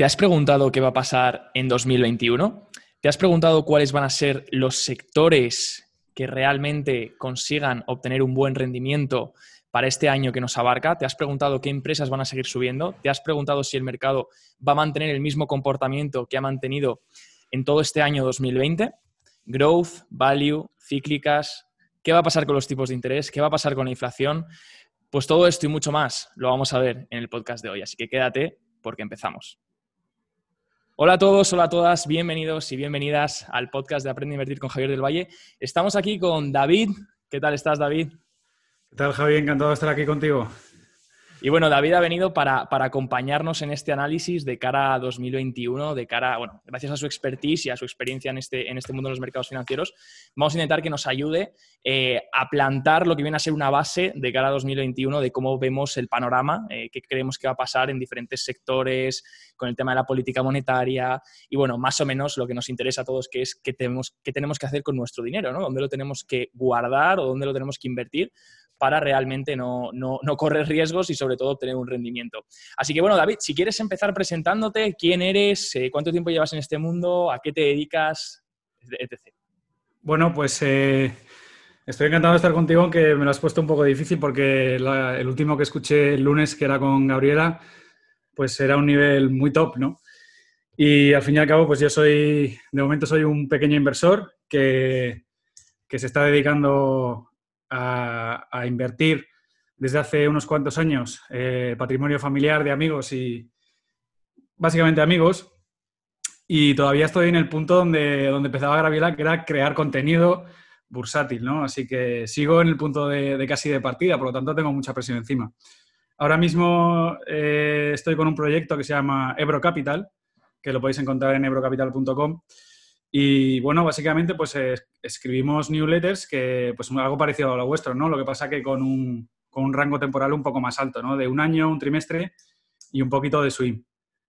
¿Te has preguntado qué va a pasar en 2021? ¿Te has preguntado cuáles van a ser los sectores que realmente consigan obtener un buen rendimiento para este año que nos abarca? ¿Te has preguntado qué empresas van a seguir subiendo? ¿Te has preguntado si el mercado va a mantener el mismo comportamiento que ha mantenido en todo este año 2020? Growth, value, cíclicas. ¿Qué va a pasar con los tipos de interés? ¿Qué va a pasar con la inflación? Pues todo esto y mucho más lo vamos a ver en el podcast de hoy. Así que quédate porque empezamos. Hola a todos, hola a todas, bienvenidos y bienvenidas al podcast de Aprende a Invertir con Javier del Valle. Estamos aquí con David. ¿Qué tal estás, David? ¿Qué tal, Javier? Encantado de estar aquí contigo. Y bueno, David ha venido para, acompañarnos en este análisis de cara a 2021, de cara, bueno, gracias a su expertise y a su experiencia en este, en este mundo de los mercados financieros, vamos a intentar que nos ayude eh, a plantar lo que viene a ser una base de cara a 2021 de cómo vemos el panorama, eh, qué creemos que va a pasar en diferentes sectores, con el tema de la política monetaria y bueno, más o menos lo que nos interesa a todos, que es qué tenemos, qué tenemos que hacer con nuestro dinero, ¿no? ¿Dónde lo tenemos que guardar o dónde lo tenemos que invertir? Para realmente no, correr riesgos y sobre todo obtener un rendimiento. Así que bueno, David, si quieres empezar presentándote, quién eres, eh, cuánto tiempo llevas en este mundo, a qué te dedicas, etc. Bueno, pues eh, estoy encantado de estar contigo, aunque me lo has puesto un poco difícil porque el último que escuché el lunes, que era con Gabriela, pues era un nivel muy top, ¿no? Y al fin y al cabo, pues yo soy, de momento soy un pequeño inversor que, que se está dedicando a, invertir desde hace unos cuantos años eh, patrimonio familiar de amigos y básicamente amigos. Y todavía estoy en el punto donde, donde empezaba Gravila, que era crear contenido bursátil, ¿no? Así que sigo en el punto de, casi de partida, por lo tanto tengo mucha presión encima. Ahora mismo eh, estoy con un proyecto que se llama Ebro Capital, que lo podéis encontrar en ebrocapital.com y bueno, básicamente pues escribimos newsletters que pues algo parecido a lo vuestro, ¿no? Lo que pasa que con un, con un rango temporal un poco más alto, ¿no? De un año, un trimestre y un poquito de swing,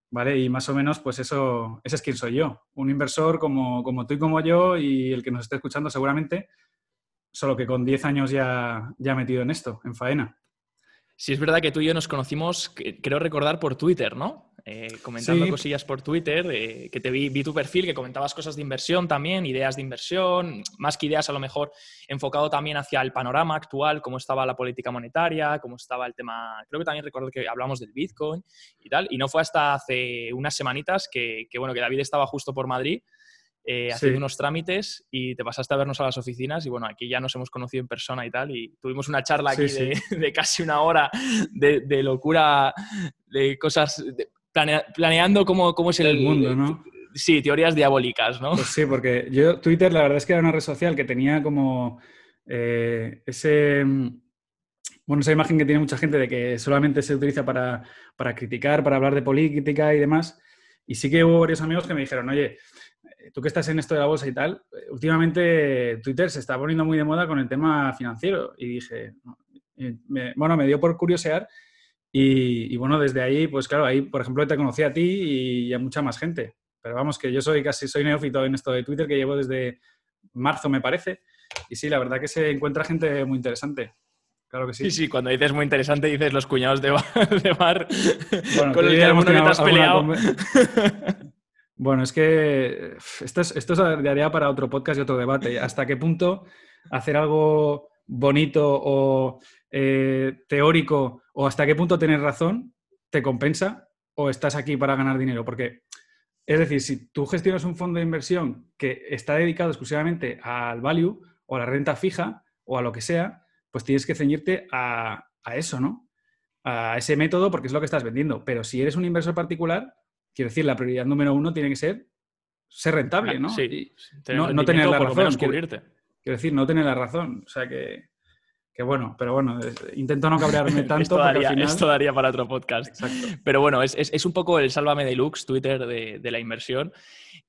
¿vale? Y más o menos pues eso, ese es quien soy yo, un inversor como, como tú y como yo y el que nos esté escuchando seguramente, solo que con 10 años ya, ya metido en esto, en faena. Sí, es verdad que tú y yo nos conocimos, creo recordar, por Twitter, ¿no? Eh, comentando cosillas por Twitter, eh, que te vi, vi, tu perfil, que comentabas cosas de inversión también, ideas de inversión, más que ideas a lo mejor enfocado también hacia el panorama actual, cómo estaba la política monetaria, cómo estaba el tema, creo que también recuerdo que hablamos del Bitcoin y tal, y no fue hasta hace unas semanitas que, bueno, que David estaba justo por Madrid. Eh, haciendo unos trámites y te pasaste a vernos a las oficinas y bueno, aquí ya nos hemos conocido en persona y tal y tuvimos una charla aquí De, casi una hora de, de locura, de cosas, planeando cómo, cómo es el, mundo, ¿no? Sí, teorías diabólicas, ¿no? Pues sí, porque yo, Twitter, la verdad es que era una red social que tenía como eh, ese. Bueno, esa imagen que tiene mucha gente de que solamente se utiliza para, para criticar, para hablar de política y demás. Y sí que hubo varios amigos que me dijeron, oye, tú que estás en esto de la bolsa y tal, últimamente Twitter se está poniendo muy de moda con el tema financiero. Y dije, bueno, me dio por curiosear y, bueno, desde ahí, pues claro, ahí, por ejemplo, te conocí a ti y a mucha más gente. Pero vamos, que yo soy casi, soy neófito en esto de Twitter, que llevo desde marzo, me parece. Y sí, la verdad que se encuentra gente muy interesante. Claro que sí. Sí, sí, cuando dices muy interesante dices los cuñados de bar, de bar con los que alguno que te has peleado. Bueno, es que esto, es, esto daría para otro podcast y otro debate. ¿Hasta qué punto hacer algo bonito o eh, teórico o hasta qué punto tener razón te compensa o estás aquí para ganar dinero. Porque, es decir, si tú gestionas un fondo de inversión que está dedicado exclusivamente al value o a la renta fija o a lo que sea, pues tienes que ceñirte a, eso, ¿no? A ese método porque es lo que estás vendiendo. Pero si eres un inversor particular, quiero decir, la prioridad número uno tiene que ser ser rentable, ¿no? Sí, no, tener la razón. Quiero, quiero decir, no tener la razón. O sea que que bueno, pero bueno, intento no cabrearme tanto. esto, daría, esto, daría, para otro podcast. Pero bueno, es, es, un poco el sálvame deluxe Twitter de, de la inversión.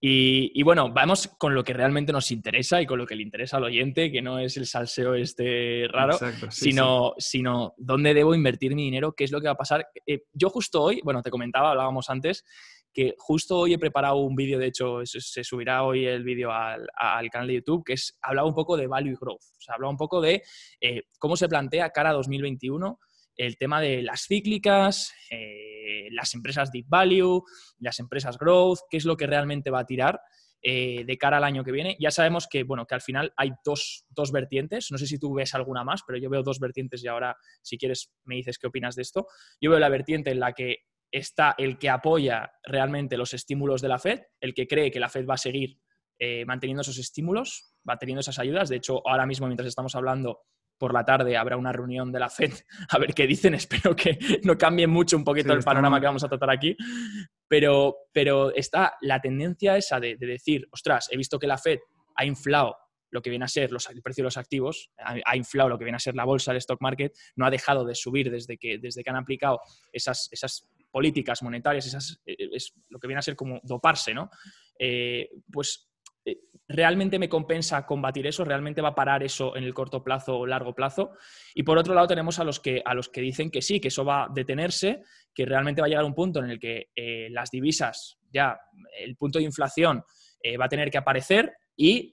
Y, y, bueno, vamos con lo que realmente nos interesa y con lo que le interesa al oyente, que no es el salseo este raro, sino, sino dónde debo invertir mi dinero, qué es lo que va a pasar. Eh, yo justo hoy, bueno, te comentaba, hablábamos antes, que justo hoy he preparado un vídeo, de hecho se, subirá hoy el vídeo al, canal de YouTube, que es, hablaba un poco de value growth, o hablaba un poco de eh, cómo se plantea cara a 2021 el tema de las cíclicas, eh, las empresas deep value, las empresas growth, qué es lo que realmente va a tirar. Eh, de cara al año que viene. Ya sabemos que, bueno, que al final hay dos, dos, vertientes. No sé si tú ves alguna más, pero yo veo dos vertientes y ahora, si quieres, me dices qué opinas de esto. Yo veo la vertiente en la que está el que apoya realmente los estímulos de la Fed, el que cree que la Fed va a seguir eh, manteniendo esos estímulos, va teniendo esas ayudas. De hecho, ahora mismo, mientras estamos hablando, por la tarde habrá una reunión de la FED a ver qué dicen. Espero que no cambie mucho un poquito el panorama que vamos a tratar aquí. Pero, pero está la tendencia esa de, decir, ostras, he visto que la FED ha inflado lo que viene a ser los, el precio de los activos, ha, inflado lo que viene a ser la bolsa, el stock market, no ha dejado de subir desde que, desde que han aplicado esas, esas políticas monetarias, esas, eh, es lo que viene a ser como doparse, ¿no? Eh, pues eh, ¿realmente me compensa combatir eso? ¿Realmente va a parar eso en el corto plazo o largo plazo? Y por otro lado tenemos a los que, a los que dicen que sí, que eso va a detenerse, que realmente va a llegar un punto en el que eh, las divisas, ya el punto de inflación eh, va a tener que aparecer y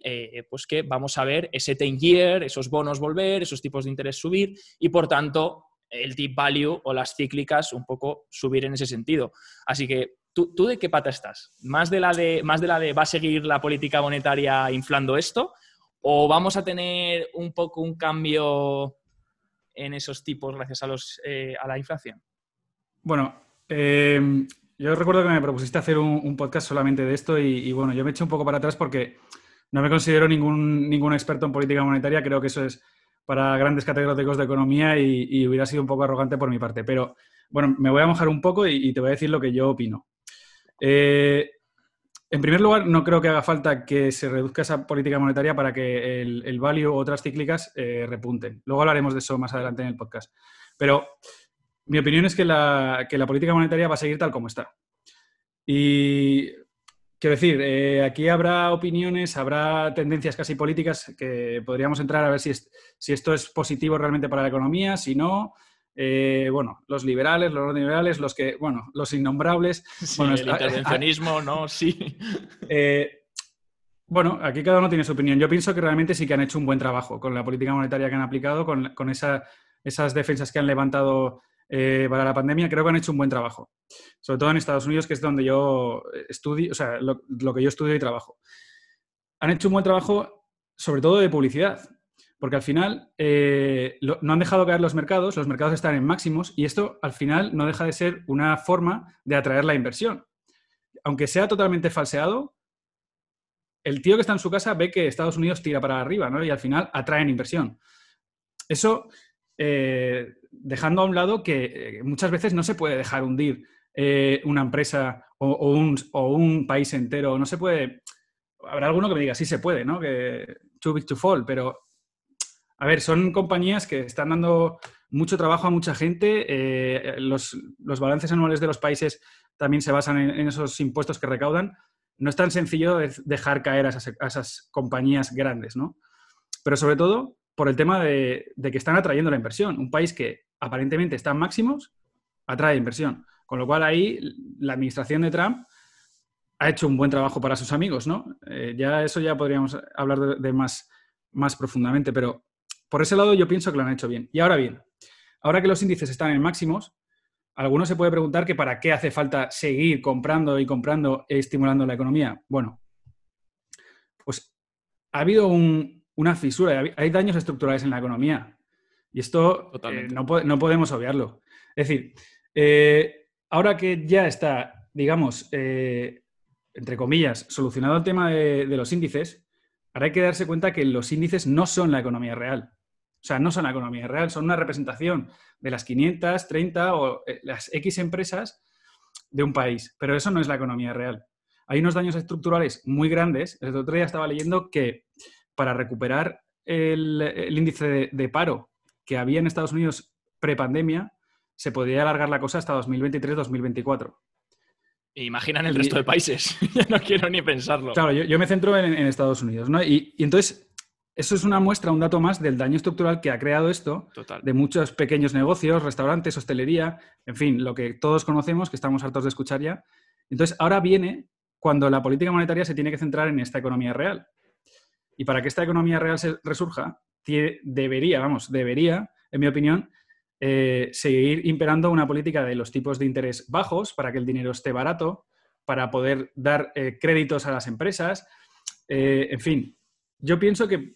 pues que vamos a ver ese 10 year, esos bonos volver, esos tipos de interés subir y por tanto el deep value o las cíclicas un poco subir en ese sentido. Así que ¿Tú, de qué pata estás? ¿Más de, la de, ¿Más de la de va a seguir la política monetaria inflando esto? ¿O vamos a tener un poco un cambio en esos tipos gracias a, los, eh, a la inflación? Bueno, eh, yo recuerdo que me propusiste hacer un, podcast solamente de esto y, bueno, yo me eché un poco para atrás porque no me considero ningún, ningún experto en política monetaria, creo que eso es para grandes catedráticos de economía y, hubiera sido un poco arrogante por mi parte. Pero bueno, me voy a mojar un poco y, te voy a decir lo que yo opino. Eh, en primer lugar, no creo que haga falta que se reduzca esa política monetaria para que el, el value o otras cíclicas eh, repunten. Luego hablaremos de eso más adelante en el podcast. Pero mi opinión es que la, política monetaria va a seguir tal como está. Y quiero decir, eh, aquí habrá opiniones, habrá tendencias casi políticas que podríamos entrar a ver si, si esto es positivo realmente para la economía, si no, eh, bueno, los liberales, los no liberales, los que, bueno, los innombrables. bueno, el intervencionismo, ¿no? Sí. Eh, bueno, aquí cada uno tiene su opinión. Yo pienso que realmente sí que han hecho un buen trabajo con la política monetaria que han aplicado, con, esas defensas que han levantado eh, para la pandemia. Creo que han hecho un buen trabajo. Sobre todo en Estados Unidos, que es donde yo estudio, o sea, lo que yo estudio y trabajo. Han hecho un buen trabajo, sobre todo de publicidad porque al final eh, no han dejado caer los mercados, los mercados están en máximos y esto al final no deja de ser una forma de atraer la inversión. Aunque sea totalmente falseado, el tío que está en su casa ve que Estados Unidos tira para arriba ¿no? y al final atraen inversión. Eso, eh, dejando a un lado que eh, muchas veces no se puede dejar hundir una empresa o, un, país entero, no se puede... Habrá alguno que me diga, sí se puede, ¿no? Que too big to fall, pero a ver, son compañías que están dando mucho trabajo a mucha gente. Eh, los, balances anuales de los países también se basan en, esos impuestos que recaudan. No es tan sencillo dejar caer a esas, compañías grandes, ¿no? Pero sobre todo por el tema de, que están atrayendo la inversión. Un país que aparentemente está en máximos atrae inversión. Con lo cual ahí la administración de Trump ha hecho un buen trabajo para sus amigos, ¿no? Eh, ya eso ya podríamos hablar de, más, más profundamente, pero por ese lado yo pienso que lo han hecho bien. Y ahora bien, ahora que los índices están en máximos, alguno se puede preguntar que para qué hace falta seguir comprando y comprando e estimulando la economía. Bueno, pues ha habido una fisura, hay daños estructurales en la economía. Y esto eh, no, podemos obviarlo. Es decir, eh, ahora que ya está, digamos, eh, entre comillas, solucionado el tema de, de los índices, ahora hay que darse cuenta que los índices no son la economía real. O sea, no son la economía real, son una representación de las 530 o eh, las X empresas de un país, pero eso no es la economía real. Hay unos daños estructurales muy grandes. El otro día estaba leyendo que para recuperar el, índice de, paro que había en Estados Unidos prepandemia, se podría alargar la cosa hasta 2023-2024. Imaginan el resto de países. ya no quiero ni pensarlo. Claro, yo, me centro en, Estados Unidos, ¿no? y, entonces eso es una muestra, un dato más del daño estructural que ha creado esto de muchos pequeños negocios, restaurantes, hostelería, en fin, lo que todos conocemos, que estamos hartos de escuchar ya. Entonces, ahora viene cuando la política monetaria se tiene que centrar en esta economía real. Y para que esta economía real se resurja, debería, vamos, debería, en mi opinión, eh, seguir imperando una política de los tipos de interés bajos para que el dinero esté barato, para poder dar eh, créditos a las empresas. en fin, yo pienso que,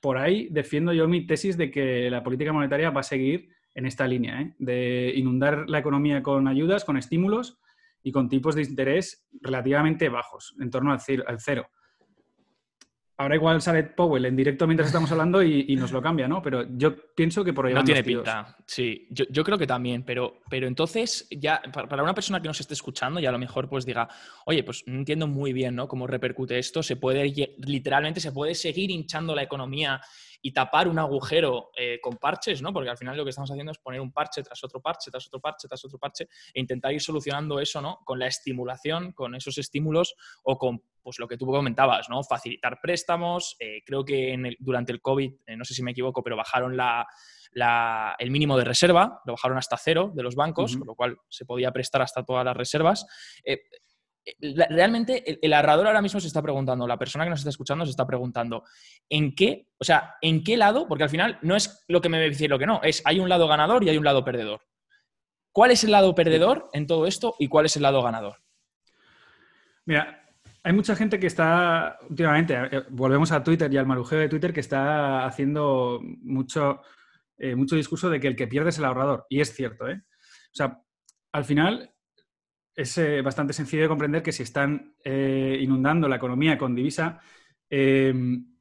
por ahí defiendo yo mi tesis de que la política monetaria va a seguir en esta línea, de inundar la economía con ayudas, con estímulos y con tipos de interés relativamente bajos, en torno al cero. Ahora igual sale Powell en directo mientras estamos hablando y, nos lo cambia, ¿no? Pero yo pienso que por ahí No tiene pinta, sí. Yo, creo que también, pero, pero entonces ya para una persona que nos esté escuchando y a lo mejor pues diga, oye, pues no entiendo muy bien, ¿no? Cómo repercute esto. Se puede, literalmente se puede seguir hinchando la economía y tapar un agujero eh, con parches, ¿no? Porque al final lo que estamos haciendo es poner un parche tras otro parche, tras otro parche, tras otro parche e intentar ir solucionando eso, ¿no? Con la estimulación, con esos estímulos o con pues lo que tú comentabas, ¿no? Facilitar préstamos. Eh, creo que durante el COVID, eh, no sé si me equivoco, pero bajaron el mínimo de reserva, lo bajaron hasta cero de los bancos, con lo cual se podía prestar hasta todas las reservas. Eh, realmente el, ahorrador ahora mismo se está preguntando, la persona que nos está escuchando se está preguntando, ¿en qué? O sea, ¿en qué lado? Porque al final no es lo que me decir lo que no, es hay un lado ganador y hay un lado perdedor. ¿Cuál es el lado perdedor en todo esto y cuál es el lado ganador? Mira, hay mucha gente que está, últimamente, eh, volvemos a Twitter y al marujeo de Twitter, que está haciendo mucho, eh, mucho discurso de que el que pierde es el ahorrador. Y es cierto, ¿eh? O sea, al final es eh, bastante sencillo de comprender que si están inundando la economía con divisa, em,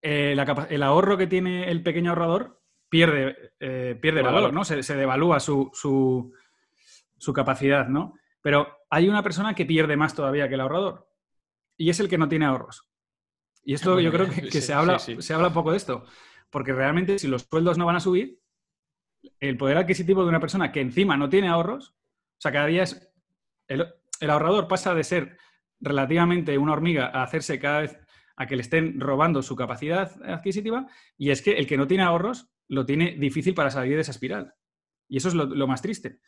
el ahorro que tiene el pequeño ahorrador pierde, pierde valor, ¿no? Se, devalúa su, su, su capacidad, ¿no? Pero hay una persona que pierde más todavía que el ahorrador y es el que no tiene ahorros. Y esto yo creo que, se, habla, se habla poco de esto, porque realmente si los sueldos no van a subir, el poder adquisitivo de una persona que encima no tiene ahorros, o sea, cada día es... El, ahorrador pasa de ser relativamente una hormiga a hacerse cada vez a que le estén robando su capacidad adquisitiva y es que el que no tiene ahorros lo tiene difícil para salir de esa espiral. Y eso es lo más triste.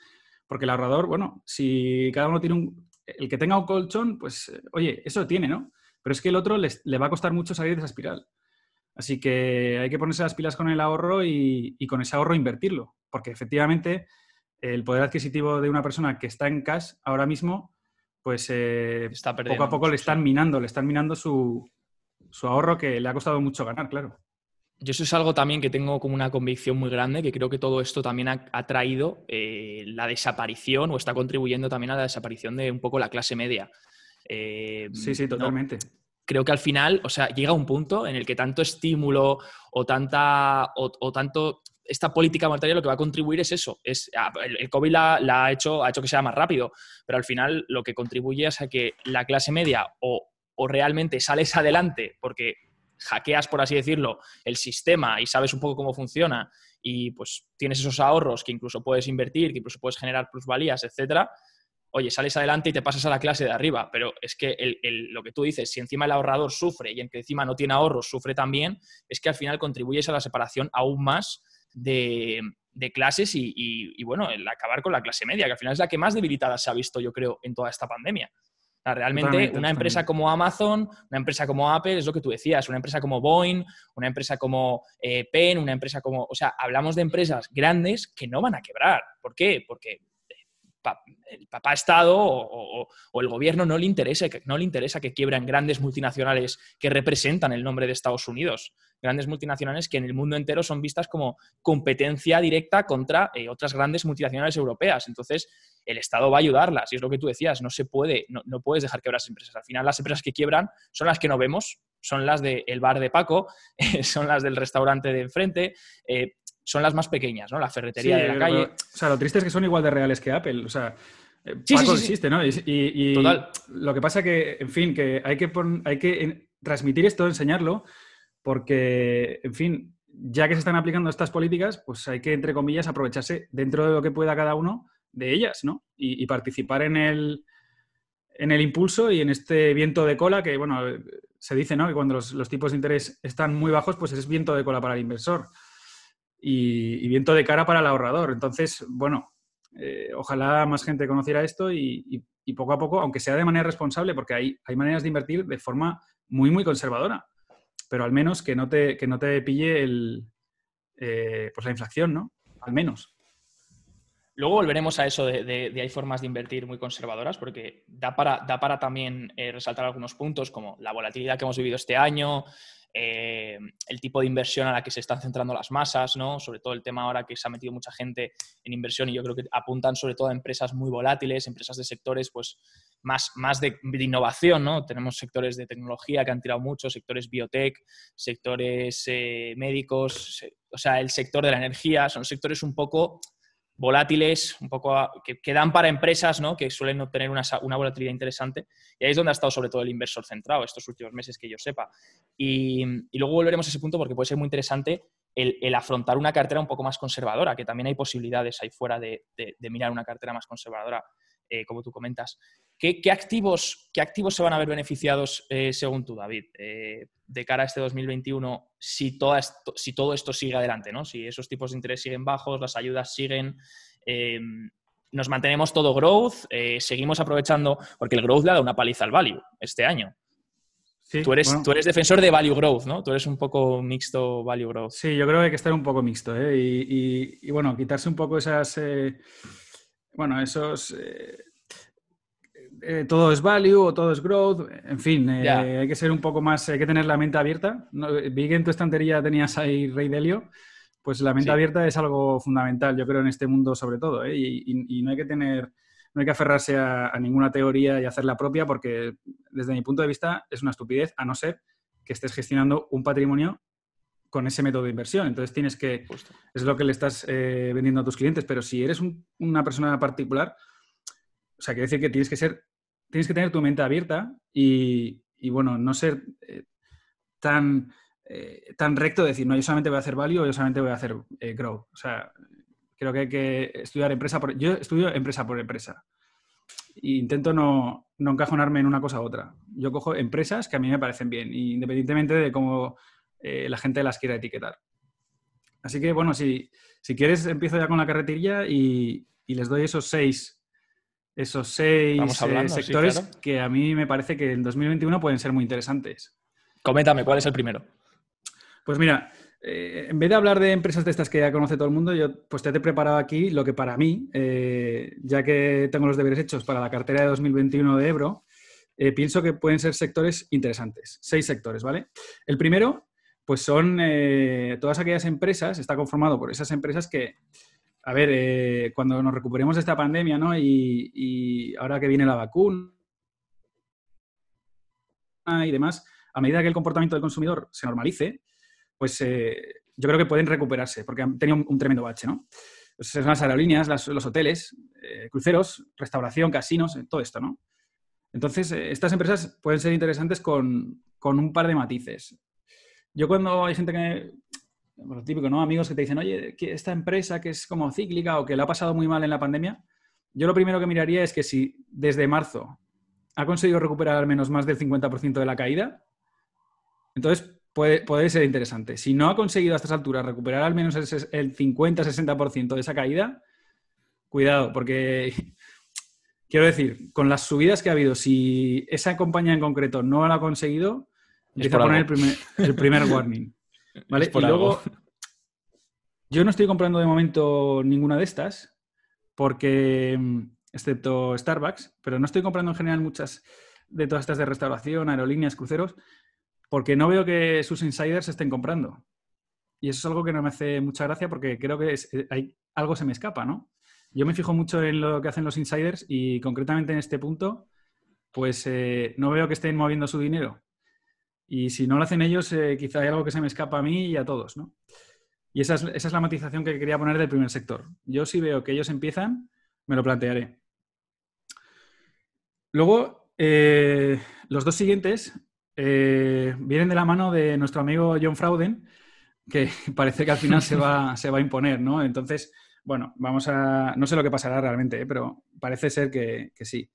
Porque el ahorrador, bueno, si cada uno tiene un... El que tenga un colchón, pues, eh, oye, eso tiene, ¿no? Pero es que el otro le va a costar mucho salir de esa espiral. Así que hay que ponerse las pilas con el ahorro y, con ese ahorro invertirlo. Porque efectivamente el poder adquisitivo de una persona que está en cash ahora mismo, pues eh, poco a poco le están minando, le están minando su, su ahorro que le ha costado mucho ganar, claro yo eso es algo también que tengo como una convicción muy grande, que creo que todo esto también ha, traído eh, la desaparición o está contribuyendo también a la desaparición de un poco la clase media. Eh, sí, sí, totalmente. Creo que al final, o sea, llega un punto en el que tanto estímulo o tanta o, tanto esta política monetaria lo que va a contribuir es eso. Es, ah, el, COVID la, ha, hecho, ha hecho que sea más rápido, pero al final lo que contribuye es a que la clase media o, o realmente sales adelante porque hackeas, por así decirlo, el sistema y sabes un poco cómo funciona y pues tienes esos ahorros que incluso puedes invertir, que incluso puedes generar plusvalías, etcétera, oye, sales adelante y te pasas a la clase de arriba. Pero es que lo que tú dices, si encima el ahorrador sufre y en que encima no tiene ahorros sufre también, es que al final contribuyes a la separación aún más de, clases y, y, bueno, el acabar con la clase media, que al final es la que más debilitada se ha visto, yo creo, en toda esta pandemia realmente una empresa como Amazon, una empresa como Apple, es lo que tú decías, una empresa como Boeing, una empresa como eh, Penn, una empresa como... O sea, hablamos de empresas grandes que no van a quebrar. ¿Por qué? Porque el papá Estado o, el gobierno no le, interesa, no le interesa que quiebran grandes multinacionales que representan el nombre de Estados Unidos. Grandes multinacionales que en el mundo entero son vistas como competencia directa contra eh, otras grandes multinacionales europeas. Entonces, el Estado va a ayudarlas. Y es lo que tú decías, no se puede, no, puedes dejar quebrar las empresas. Al final, las empresas que quiebran son las que no vemos, son las del bar de Paco, son las del restaurante de enfrente, eh, son las más pequeñas, ¿no? La ferretería de la calle. o sea, lo triste es que son igual de reales que Apple. O sea, eh, Paco existe, ¿no? Y, lo que pasa que, en fin, que hay que, hay que transmitir esto, enseñarlo, porque, en fin, ya que se están aplicando estas políticas, pues hay que, entre comillas, aprovecharse dentro de lo que pueda cada uno de ellas, ¿no? Y, participar en el, en el impulso y en este viento de cola que, bueno, se dice, ¿no? Que cuando los, tipos de interés están muy bajos, pues es viento de cola para el inversor y, viento de cara para el ahorrador. Entonces, bueno, eh, ojalá más gente conociera esto y, poco a poco, aunque sea de manera responsable, porque hay, hay maneras de invertir de forma muy, muy conservadora, pero al menos que no te, que no te pille el, eh, pues la inflación, ¿no? al menos. Luego volveremos a eso de, hay formas de invertir muy conservadoras, porque da para, da para también eh, resaltar algunos puntos como la volatilidad que hemos vivido este año, eh, el tipo de inversión a la que se están centrando las masas, ¿no? sobre todo el tema ahora que se ha metido mucha gente en inversión y yo creo que apuntan sobre todo a empresas muy volátiles, empresas de sectores pues, más, más de, innovación. ¿no? Tenemos sectores de tecnología que han tirado mucho, sectores biotech, sectores eh, médicos, o sea, el sector de la energía, son sectores un poco volátiles, un poco que, dan para empresas ¿no? que suelen obtener una, volatilidad interesante. Y ahí es donde ha estado sobre todo el inversor centrado estos últimos meses que yo sepa. Y, luego volveremos a ese punto porque puede ser muy interesante el, afrontar una cartera un poco más conservadora, que también hay posibilidades ahí fuera de, mirar una cartera más conservadora, eh, como tú comentas. ¿Qué, activos, ¿Qué, activos, se van a ver beneficiados, eh, según tú, David, eh, de cara a este 2021, si, si todo esto sigue adelante? ¿no? Si esos tipos de interés siguen bajos, las ayudas siguen, nos mantenemos todo growth, seguimos aprovechando, porque el growth le ha dado una paliza al value este año. tú, eres, tú eres defensor de value growth, ¿no? Tú eres un poco mixto value growth. Sí, yo creo que hay que estar un poco mixto, ¿eh? y, bueno, quitarse un poco esas, bueno, esos eh, todo es value o todo es growth, en fin, eh, hay que ser un poco más, hay que tener la mente abierta. vi que en tu estantería tenías ahí Rey Delio, pues la mente abierta es algo fundamental, yo creo, en este mundo sobre todo, ¿eh? y, no hay que tener, no hay que aferrarse a, ninguna teoría y hacer la propia, porque desde mi punto de vista es una estupidez, a no ser que estés gestionando un patrimonio con ese método de inversión. Entonces tienes que, es lo que le estás vendiendo a tus clientes, pero si eres una persona particular, o sea, quiere decir que tienes que ser tienes que tener tu mente abierta y, bueno, no ser eh, tan, eh, tan recto de decir, no, yo solamente voy a hacer value o yo solamente voy a hacer eh, grow. O sea, creo que hay que estudiar empresa por... Yo estudio empresa por empresa. E intento no, no encajonarme en una cosa u otra. Yo cojo empresas que a mí me parecen bien, independientemente de cómo la gente las quiera etiquetar. Así que, bueno, si, si quieres, empiezo ya con la carretilla y, y les doy esos seis esos seis eh, sectores que a mí me parece que en 2021 pueden ser muy interesantes. Coméntame, ¿cuál es el primero? Pues mira, eh, en vez de hablar de empresas de estas que ya conoce todo el mundo, yo pues te he preparado aquí lo que para mí, eh, ya que tengo los deberes hechos para la cartera de 2021 de Ebro, pienso que pueden ser sectores interesantes. Seis sectores, ¿vale? El primero, pues son todas aquellas empresas, está conformado por esas empresas que a ver, eh, cuando nos recuperemos de esta pandemia, ¿no? Y, ahora que viene la vacuna y demás, a medida que el comportamiento del consumidor se normalice, pues eh, yo creo que pueden recuperarse, porque han tenido un, tremendo bache, ¿no? Son las aerolíneas, los hoteles, eh, cruceros, restauración, casinos, todo esto, ¿no? Entonces, estas empresas pueden ser interesantes con, con un par de matices. Yo cuando hay gente que lo típico, ¿no? Amigos que te dicen, oye, que esta empresa que es como cíclica o que le ha pasado muy mal en la pandemia, yo lo primero que miraría es que si desde marzo ha conseguido recuperar al menos más del 50% de la caída, entonces puede, puede, ser interesante. Si no ha conseguido a estas alturas recuperar al menos el 50-60% de esa caída, cuidado, porque quiero decir, con las subidas que ha habido, si esa compañía en concreto no lo ha conseguido, empieza a poner el primer, el primer warning. ¿Vale? Y luego, yo no estoy comprando de momento ninguna de estas, porque, mm, excepto Starbucks, pero no estoy comprando en general muchas de todas estas de restauración, aerolíneas, cruceros, porque no veo que sus insiders estén comprando. Y eso es algo que no me hace mucha gracia porque creo que eh, hay, algo se me escapa, ¿no? Yo me fijo mucho en lo que hacen los insiders y concretamente en este punto, pues eh, no veo que estén moviendo su dinero. Y si no lo hacen ellos, eh, quizá hay algo que se me escapa a mí y a todos, ¿no? Y esa es, la matización que quería poner del primer sector. Yo si veo que ellos empiezan, me lo plantearé. Luego, eh, los dos siguientes eh, vienen de la mano de nuestro amigo John Frauden, que parece que al final se va, se va a imponer, ¿no? Entonces, bueno, vamos a... No sé lo que pasará realmente, pero parece ser que, que sí.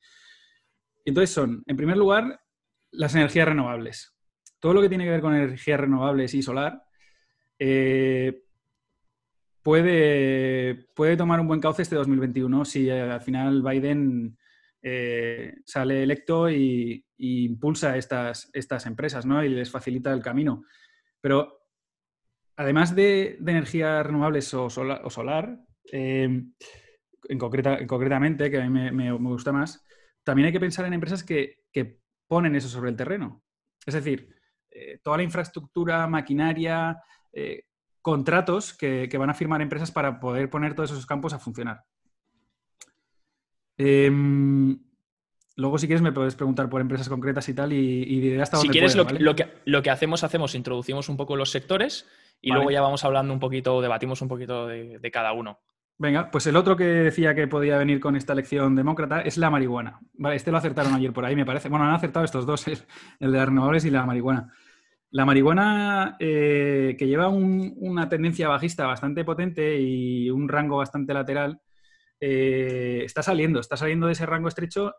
Entonces son, en primer lugar, las energías renovables todo lo que tiene que ver con energías renovables y solar eh, puede, puede tomar un buen cauce este 2021 si eh, al final Biden eh, sale electo y, impulsa estas, estas empresas ¿no? y les facilita el camino. Pero además de, energías renovables o, solar, em, en, concreta, concretamente, que a mí me, gusta más, también hay que pensar en empresas que, ponen eso sobre el terreno. Es decir, eh, toda la infraestructura, maquinaria, eh, contratos que, van a firmar empresas para poder poner todos esos campos a funcionar. Em, luego, si quieres, me puedes preguntar por empresas concretas y tal, y, diré hasta dónde. Si quieres, lo, que, lo que hacemos, hacemos, introducimos un poco los sectores y luego ya vamos hablando un poquito, debatimos un poquito de, cada uno. Venga, pues el otro que decía que podía venir con esta elección demócrata es la marihuana. Vale, este lo acertaron ayer por ahí, me parece. Bueno, han acertado estos dos, el de las renovables y la marihuana. La marihuana, eh, que lleva una tendencia bajista bastante potente y un rango bastante lateral, eh, está saliendo, está saliendo de ese rango estrecho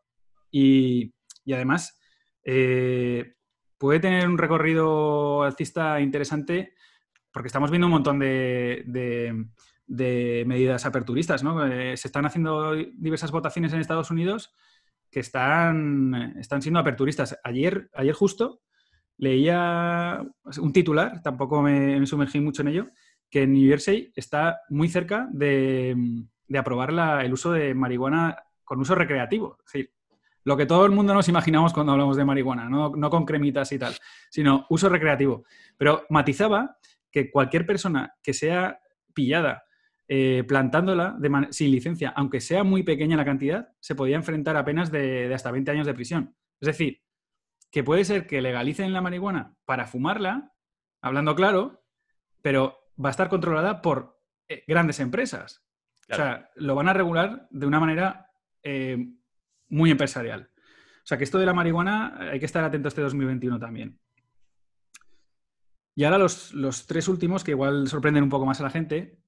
y, además eh, puede tener un recorrido alcista interesante porque estamos viendo un montón de, medidas aperturistas. ¿no? se están haciendo diversas votaciones en Estados Unidos que están, están siendo aperturistas. Ayer, ayer justo leía un titular, tampoco me, sumergí mucho en ello, que en New Jersey está muy cerca de, aprobar el uso de marihuana con uso recreativo. Es decir, lo que todo el mundo nos imaginamos cuando hablamos de marihuana, no, con cremitas y tal, sino uso recreativo. Pero matizaba que cualquier persona que sea pillada eh, plantándola sin licencia, aunque sea muy pequeña la cantidad, se podía enfrentar a penas de hasta 20 años de prisión. Es decir, que puede ser que legalicen la marihuana para fumarla, hablando claro, pero va a estar controlada por eh, grandes empresas. O sea, lo van a regular de una manera eh, muy empresarial. O sea, que esto de la marihuana eh, hay que estar atento este 2021 también. Y ahora los, tres últimos, que igual sorprenden un poco más a la gente,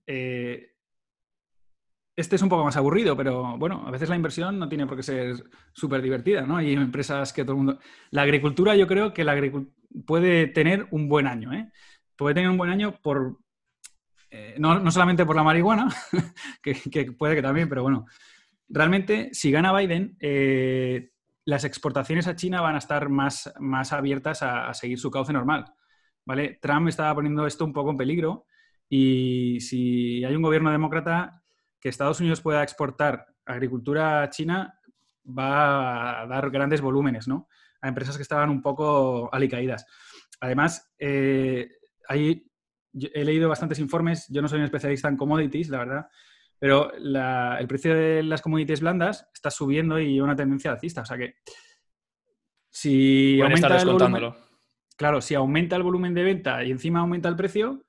este es un poco más aburrido, pero bueno, a veces la inversión no tiene por qué ser súper divertida, ¿no? Hay empresas que todo el mundo... La agricultura yo creo que la puede tener un buen año, ¿eh? Puede tener un buen año por... Eh, no, solamente por la marihuana, que, puede que también, pero bueno. Realmente, si gana Biden, eh, las exportaciones a China van a estar más, más abiertas a, a seguir su cauce normal, ¿vale? Trump estaba poniendo esto un poco en peligro y si hay un gobierno demócrata que Estados Unidos pueda exportar agricultura a China va a dar grandes volúmenes, ¿no? A empresas que estaban un poco alicaídas. Además, eh, he leído bastantes informes, yo no soy un especialista en commodities, la verdad, pero el precio de las commodities blandas está subiendo y una tendencia alcista. O sea que si aumenta el volumen, claro, si aumenta el volumen de venta y encima aumenta el precio,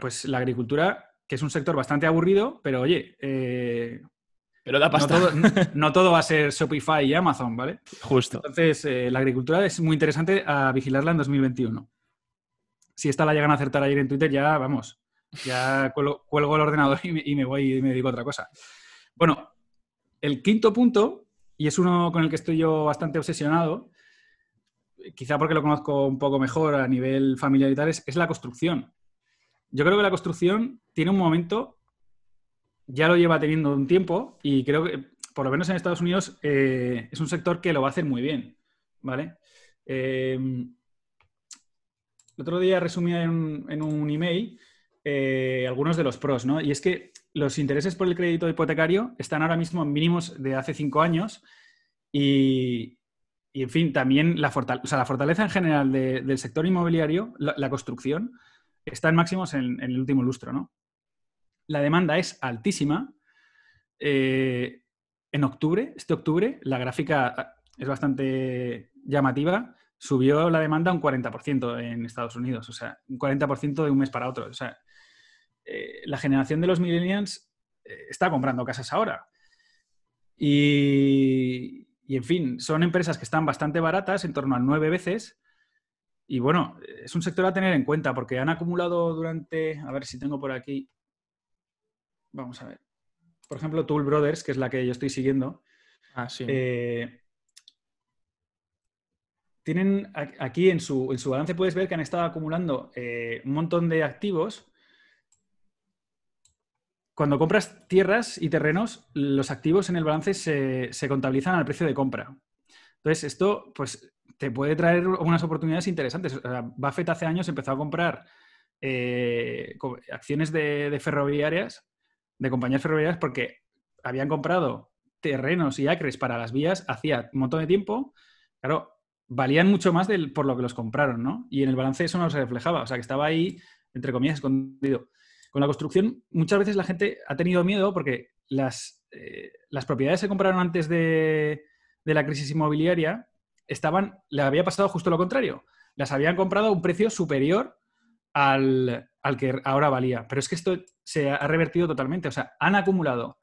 pues la agricultura que es un sector bastante aburrido, pero oye, eh, pero da pasta. No todo, va a ser Shopify y Amazon, ¿vale? Justo. Entonces, eh, la agricultura es muy interesante a vigilarla en 2021. Si esta la llegan a acertar ayer en Twitter, ya vamos, ya cuelgo, el ordenador y me, voy y me digo otra cosa. Bueno, el quinto punto, y es uno con el que estoy yo bastante obsesionado, quizá porque lo conozco un poco mejor a nivel familiar y tal, es la construcción. Yo creo que la construcción tiene un momento, ya lo lleva teniendo un tiempo y creo que, por lo menos en Estados Unidos, eh, es un sector que lo va a hacer muy bien, ¿vale? Em, el otro día resumía en un, email eh, algunos de los pros, ¿no? Y es que los intereses por el crédito hipotecario están ahora mismo en mínimos de hace cinco años y, en fin, también la, la fortaleza en general del sector inmobiliario, la construcción, está en máximos en, el último lustro, ¿no? La demanda es altísima. Eh, en octubre, este octubre, la gráfica ah, es bastante llamativa. Subió la demanda un 40% en Estados Unidos, o sea, un 40% de un mes para otro. O sea, eh, la generación de los millennials eh, está comprando casas ahora. Y, y, en fin, son empresas que están bastante baratas, en torno a nueve veces, y bueno, es un sector a tener en cuenta porque han acumulado durante, a ver si tengo por aquí, vamos a ver, por ejemplo, Tool Brothers, que es la que yo estoy siguiendo. Ah, sí. Eh, tienen aquí en su, en su, balance puedes ver que han estado acumulando eh, un montón de activos. Cuando compras tierras y terrenos, los activos en el balance se, se contabilizan al precio de compra. Entonces, esto, pues, te puede traer unas oportunidades interesantes. Buffett hace años empezó a comprar eh, acciones de, ferroviarias, de compañías ferroviarias, porque habían comprado terrenos y acres para las vías hacía un montón de tiempo. Claro, valían mucho más del, por lo que los compraron, ¿no? Y en el balance eso no se reflejaba, o sea que estaba ahí, entre comillas, escondido. Con la construcción, muchas veces la gente ha tenido miedo porque las, eh, las propiedades se compraron antes de, de, la crisis inmobiliaria estaban, le había pasado justo lo contrario. Las habían comprado a un precio superior al, al que ahora valía. Pero es que esto se ha revertido totalmente. O sea, han acumulado.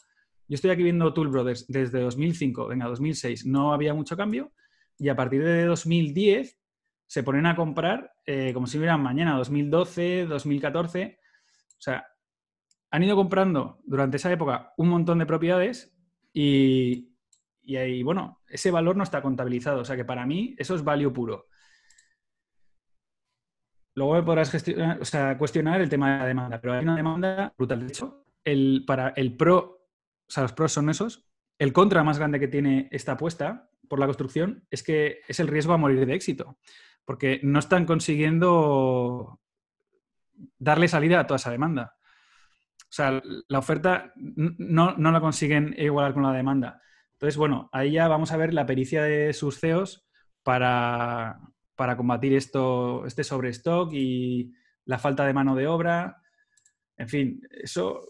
Yo estoy aquí viendo Tool Brothers desde 2005, venga, 2006, no había mucho cambio y a partir de 2010 se ponen a comprar eh, como si hubieran mañana, 2012, 2014. O sea, han ido comprando durante esa época un montón de propiedades y, y ahí, bueno, ese valor no está contabilizado. O sea que para mí eso es value puro. Luego me podrás cuestionar el tema de la demanda, pero hay una demanda brutal. De hecho, el, para el pro, o sea, los pros son esos. El contra más grande que tiene esta apuesta por la construcción es que es el riesgo a morir de éxito, porque no están consiguiendo darle salida a toda esa demanda. O sea, la oferta no, la consiguen igualar con la demanda. Entonces, bueno, ahí ya vamos a ver la pericia de sus CEOs para, para combatir esto, este sobrestock y la falta de mano de obra. En fin, eso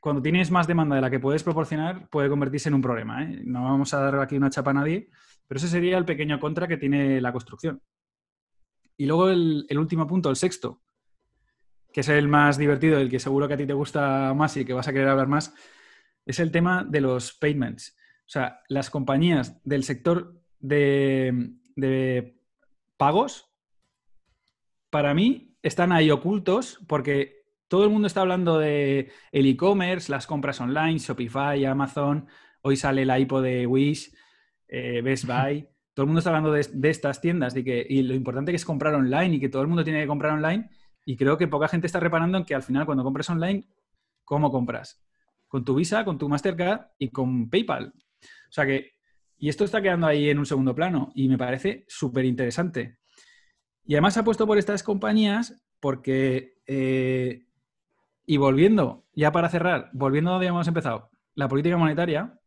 cuando tienes más demanda de la que puedes proporcionar, puede convertirse en un problema. ¿eh? No vamos a dar aquí una chapa a nadie, pero ese sería el pequeño contra que tiene la construcción. Y luego el, último punto, el sexto, que es el más divertido, el que seguro que a ti te gusta más y que vas a querer hablar más, es el tema de los payments. O sea, las compañías del sector de, de pagos, para mí, están ahí ocultos porque todo el mundo está hablando de el e-commerce, las compras online, Shopify, Amazon, hoy sale la IPO de Wish, eh, Best Buy. Todo el mundo está hablando de, estas tiendas y, que, y lo importante que es comprar online y que todo el mundo tiene que comprar online. Y creo que poca gente está reparando en que al final cuando compras online, ¿cómo compras? Con tu Visa, con tu Mastercard y con PayPal. O sea que, y esto está quedando ahí en un segundo plano y me parece súper interesante. Y además ha puesto por estas compañías porque eh, y volviendo, ya para cerrar, volviendo a donde hemos empezado, la política monetaria,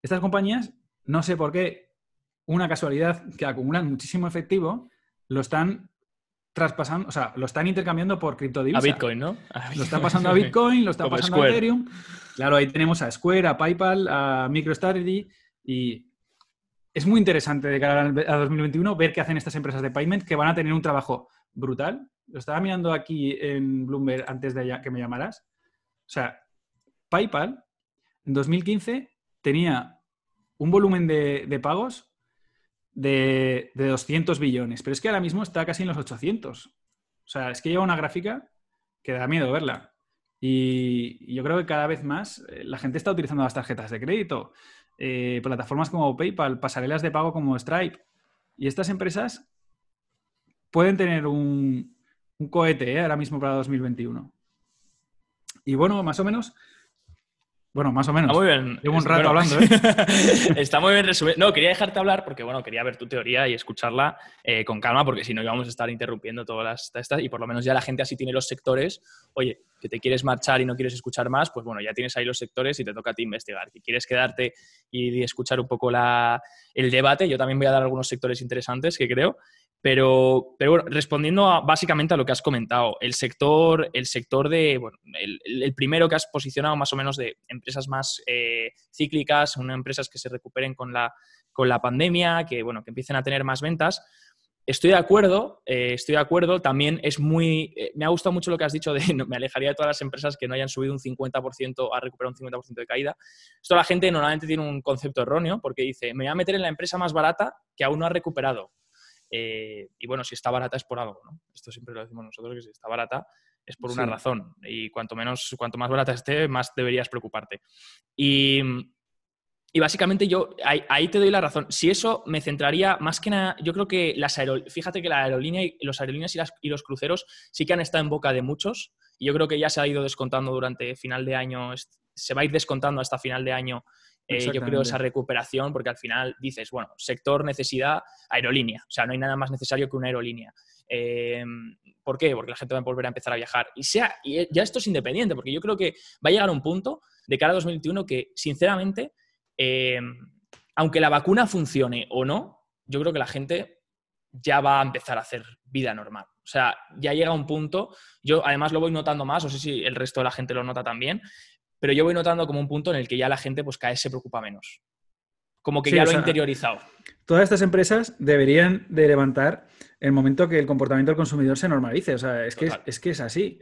estas compañías, no sé por qué, una casualidad que acumulan muchísimo efectivo, lo están traspasando, o sea, lo están intercambiando por criptodivisas. A Bitcoin, ¿no? Lo están pasando a Bitcoin, lo están pasando a Ethereum. Claro, ahí tenemos a Square, a PayPal, a MicroStrategy y es muy interesante de cara a 2021 ver qué hacen estas empresas de payment que van a tener un trabajo brutal lo estaba mirando aquí en Bloomberg antes de que me llamaras. O sea, PayPal en 2015 tenía un volumen de, pagos de, 200 billones, pero es que ahora mismo está casi en los 800. O sea, es que lleva una gráfica que da miedo verla. Y, yo creo que cada vez más eh, la gente está utilizando las tarjetas de crédito, eh, plataformas como PayPal, pasarelas de pago como Stripe. Y estas empresas pueden tener un, un cohete ¿eh? ahora mismo para 2021. Y bueno, más o menos. Bueno, más o menos. muy bien. Llevo un rato hablando. ¿eh? Está muy bien resumido. No, quería dejarte hablar porque, bueno, quería ver tu teoría y escucharla eh, con calma porque si no íbamos a estar interrumpiendo todas estas y por lo menos ya la gente así tiene los sectores. Oye, que te quieres marchar y no quieres escuchar más, pues bueno, ya tienes ahí los sectores y te toca a ti investigar. Si quieres quedarte y escuchar un poco la, el debate, yo también voy a dar algunos sectores interesantes que creo. Pero, pero bueno, respondiendo básicamente a lo que has comentado, el sector, el sector de, bueno, el, primero que has posicionado más o menos de empresas más eh, cíclicas, unas empresas que se recuperen con la, con la pandemia, que, bueno, que empiecen a tener más ventas. Estoy de acuerdo, eh, estoy de acuerdo. También es muy. Eh, me ha gustado mucho lo que has dicho de. me alejaría de todas las empresas que no hayan subido un 50%, a recuperar un 50% de caída. Esto la gente normalmente tiene un concepto erróneo porque dice: me voy a meter en la empresa más barata que aún no ha recuperado. Eh, y bueno, si está barata es por algo, ¿no? Esto siempre lo decimos nosotros, que si está barata es por una razón. Y cuanto, menos, cuanto más barata esté, más deberías preocuparte. Y, y básicamente yo ahí, te doy la razón. Si eso me centraría más que nada, yo creo que las aerolíneas, fíjate que la aerolínea y los aerolíneas y, las, y, los cruceros sí que han estado en boca de muchos. Y yo creo que ya se ha ido descontando durante final de año, se va a ir descontando hasta final de año Eh, yo creo esa recuperación, porque al final dices, bueno, sector, necesidad, aerolínea. O sea, no hay nada más necesario que una aerolínea. Em, ¿Por qué? Porque la gente va a volver a empezar a viajar. Y, sea, y ya esto es independiente, porque yo creo que va a llegar un punto de cara a 2021 que, sinceramente, em, aunque la vacuna funcione o no, yo creo que la gente ya va a empezar a hacer vida normal. O sea, ya llega un punto, yo además lo voy notando más, no sé si el resto de la gente lo nota también, pero yo voy notando como un punto en el que ya la gente pues cada vez se preocupa menos. Como que ya lo ha interiorizado. Todas estas empresas deberían de levantar el momento que el comportamiento del consumidor se normalice. O sea, es, que es, que es así.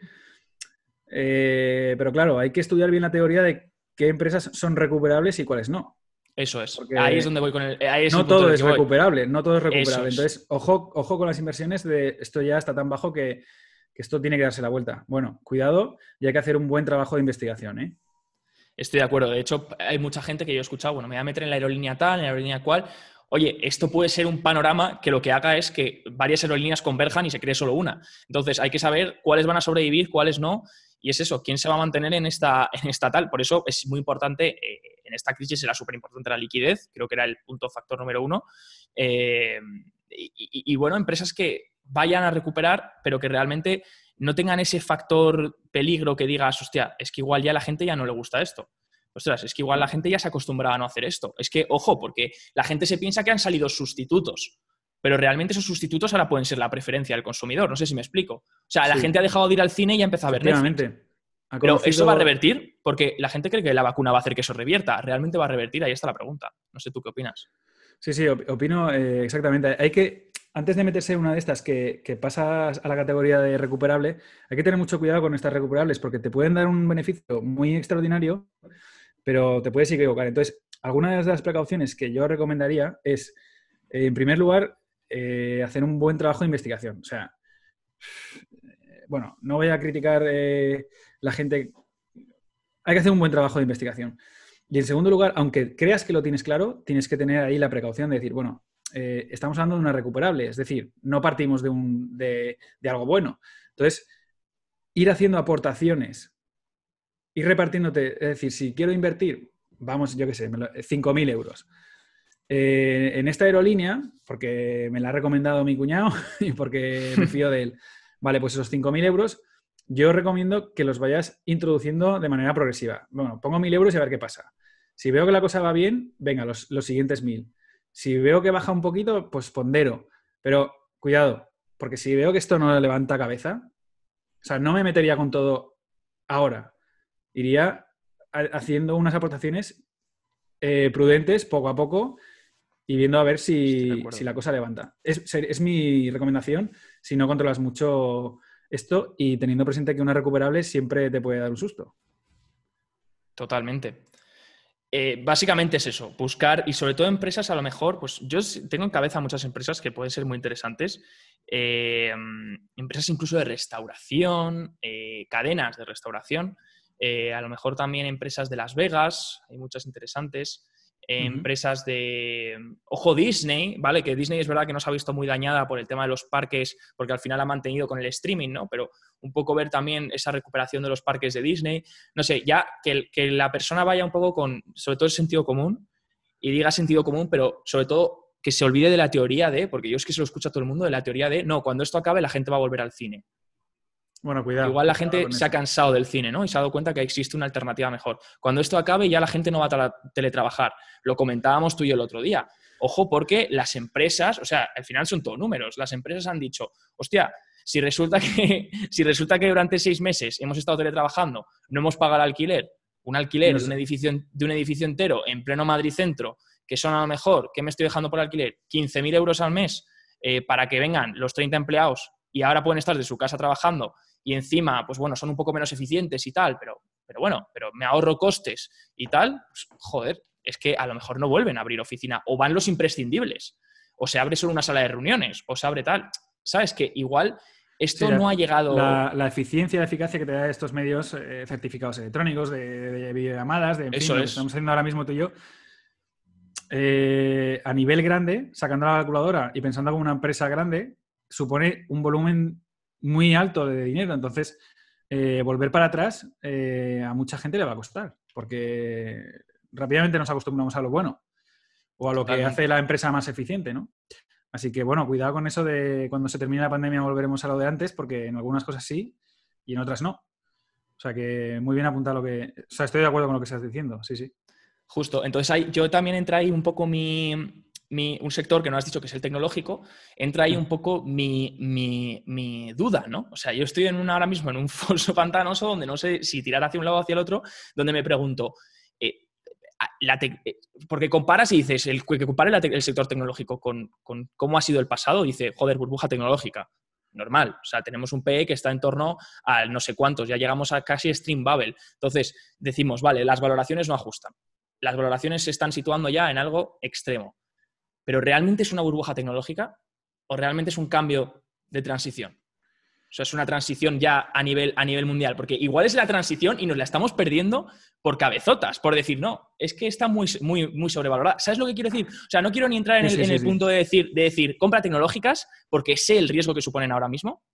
Eh, pero claro, hay que estudiar bien la teoría de qué empresas son recuperables y cuáles no. Eso es. ahí es donde voy con el. no todo es recuperable, no todo es recuperable. Entonces, ojo, ojo con las inversiones de esto ya está tan bajo que, que, esto tiene que darse la vuelta. Bueno, cuidado y hay que hacer un buen trabajo de investigación. ¿eh? Estoy de acuerdo. De hecho, hay mucha gente que yo he escuchado, bueno, me voy a meter en la aerolínea tal, en la aerolínea cual. Oye, esto puede ser un panorama que lo que haga es que varias aerolíneas converjan y se cree solo una. Entonces, hay que saber cuáles van a sobrevivir, cuáles no. Y es eso, quién se va a mantener en esta, en esta tal. Por eso es muy importante, eh, en esta crisis era súper importante la liquidez, creo que era el punto factor número uno. Eh, y, bueno, empresas que vayan a recuperar, pero que realmente no tengan ese factor peligro que digas, hostia, es que igual ya la gente ya no le gusta esto. Ostras, es que igual la gente ya se acostumbraba a no hacer esto. Es que, ojo, porque la gente se piensa que han salido sustitutos, pero realmente esos sustitutos ahora pueden ser la preferencia del consumidor. No sé si me explico. O sea, la gente ha dejado de ir al cine y ha empezado a ver Netflix. Pero eso va a revertir, porque la gente cree que la vacuna va a hacer que eso revierta. ¿Realmente va a revertir? Ahí está la pregunta. No sé tú qué opinas. Sí, sí, opino eh, exactamente. Hay que, antes de meterse en una de estas que, pasas a la categoría de recuperable, hay que tener mucho cuidado con estas recuperables porque te pueden dar un beneficio muy extraordinario, pero te puedes equivocar. Entonces, algunas de las precauciones que yo recomendaría es, eh, en primer lugar, eh, hacer un buen trabajo de investigación. O sea, bueno, no voy a criticar eh, la gente. Hay que hacer un buen trabajo de investigación. Y en segundo lugar, aunque creas que lo tienes claro, tienes que tener ahí la precaución de decir, bueno, eh, estamos hablando de una recuperable, es decir, no partimos de, un, de, algo bueno. Entonces, ir haciendo aportaciones, ir repartiéndote, es decir, si quiero invertir, vamos, yo qué sé, 5.000 euros. Eh, en esta aerolínea, porque me la ha recomendado mi cuñado y porque me fío de él, vale, pues esos 5.000 euros, yo recomiendo que los vayas introduciendo de manera progresiva. Bueno, pongo 1.000 euros y a ver qué pasa. Si veo que la cosa va bien, venga, los, los siguientes 1.000. Si veo que baja un poquito, pues pondero. Pero cuidado, porque si veo que esto no levanta cabeza, o sea, no me metería con todo ahora. Iría haciendo unas aportaciones eh, prudentes poco a poco y viendo a ver si, la cosa levanta. Es, es, mi recomendación si no controlas mucho esto y teniendo presente que una recuperable siempre te puede dar un susto. Totalmente. Eh, básicamente es eso, buscar y sobre todo empresas a lo mejor, pues yo tengo en cabeza muchas empresas que pueden ser muy interesantes, eh, empresas incluso de restauración, eh, cadenas de restauración, a lo mejor también empresas de Las Vegas, hay muchas interesantes, empresas de, ojo Disney, ¿vale? Que Disney es verdad que nos ha visto muy dañada por el tema de los parques, porque al final ha mantenido con el streaming, ¿no? Pero un poco ver también esa recuperación de los parques de Disney, no sé, ya que, que la persona vaya un poco con, sobre todo el sentido común, y diga sentido común, pero sobre todo que se olvide de la teoría de, porque yo es que se lo escucho a todo el mundo, de la teoría de, no, cuando esto acabe la gente va a volver al cine. Bueno, cuidado. Igual la gente se ha cansado del cine, ¿no? Y se ha dado cuenta que existe una alternativa mejor. Cuando esto acabe, ya la gente no va a teletrabajar. Lo comentábamos tú y yo el otro día. Ojo, porque las empresas, o sea, al final son todos números. Las empresas han dicho, hostia, si resulta que, si resulta que durante seis meses hemos estado teletrabajando, no hemos pagado el alquiler, un alquiler de, un edificio, de un edificio entero en pleno Madrid Centro, que son a lo mejor, ¿qué me estoy dejando por alquiler? 15.000 euros al mes eh, para que vengan los 30 empleados y ahora pueden estar de su casa trabajando y encima, pues bueno, son un poco menos eficientes y tal, pero, pero bueno, pero me ahorro costes y tal, pues joder, es que a lo mejor no vuelven a abrir oficina o van los imprescindibles, o se abre solo una sala de reuniones, o se abre tal. ¿Sabes? Que igual esto no ha llegado. La, eficiencia y la eficacia que te da estos medios eh, certificados electrónicos, de, videollamadas, de Eso es. estamos haciendo ahora mismo tú y yo. Eh, a nivel grande, sacando la calculadora y pensando como una empresa grande, supone un volumen muy alto de dinero. Entonces, eh, volver para atrás eh, a mucha gente le va a costar, porque rápidamente nos acostumbramos a lo bueno o a lo que hace la empresa más eficiente, ¿no? Así que bueno, cuidado con eso de cuando se termine la pandemia volveremos a lo de antes, porque en algunas cosas sí y en otras no. O sea que muy bien apuntado lo que... O sea, estoy de acuerdo con lo que estás diciendo, sí, sí. Justo, entonces ahí, yo también entra ahí un poco mi, un sector que no has dicho que es el tecnológico, entra ahí un poco mi, mi, duda, ¿no? O sea, yo estoy en ahora mismo en un foso pantanoso donde no sé si tirar hacia un lado o hacia el otro, donde me pregunto, eh, eh, porque comparas y dices, el que compare el sector tecnológico con, cómo ha sido el pasado, dice, joder, burbuja tecnológica. Normal. O sea, tenemos un PE que está en torno a no sé cuántos, ya llegamos a casi Stream Bubble. Entonces, decimos, vale, las valoraciones no ajustan. Las valoraciones se están situando ya en algo extremo. Pero ¿realmente es una burbuja tecnológica o realmente es un cambio de transición? O sea, es una transición ya a nivel, a nivel mundial, porque igual es la transición y nos la estamos perdiendo por cabezotas, por decir, no, es que está muy, muy, muy sobrevalorada. ¿Sabes lo que quiero decir? O sea, no quiero ni entrar en el, punto de decir, de decir, compra tecnológicas, porque sé el riesgo que suponen ahora mismo,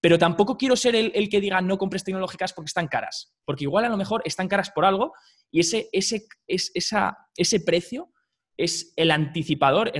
pero tampoco quiero ser el, que diga no compres tecnológicas porque están caras, porque igual a lo mejor están caras por algo y ese, ese, es, esa, ese precio es el anticipador,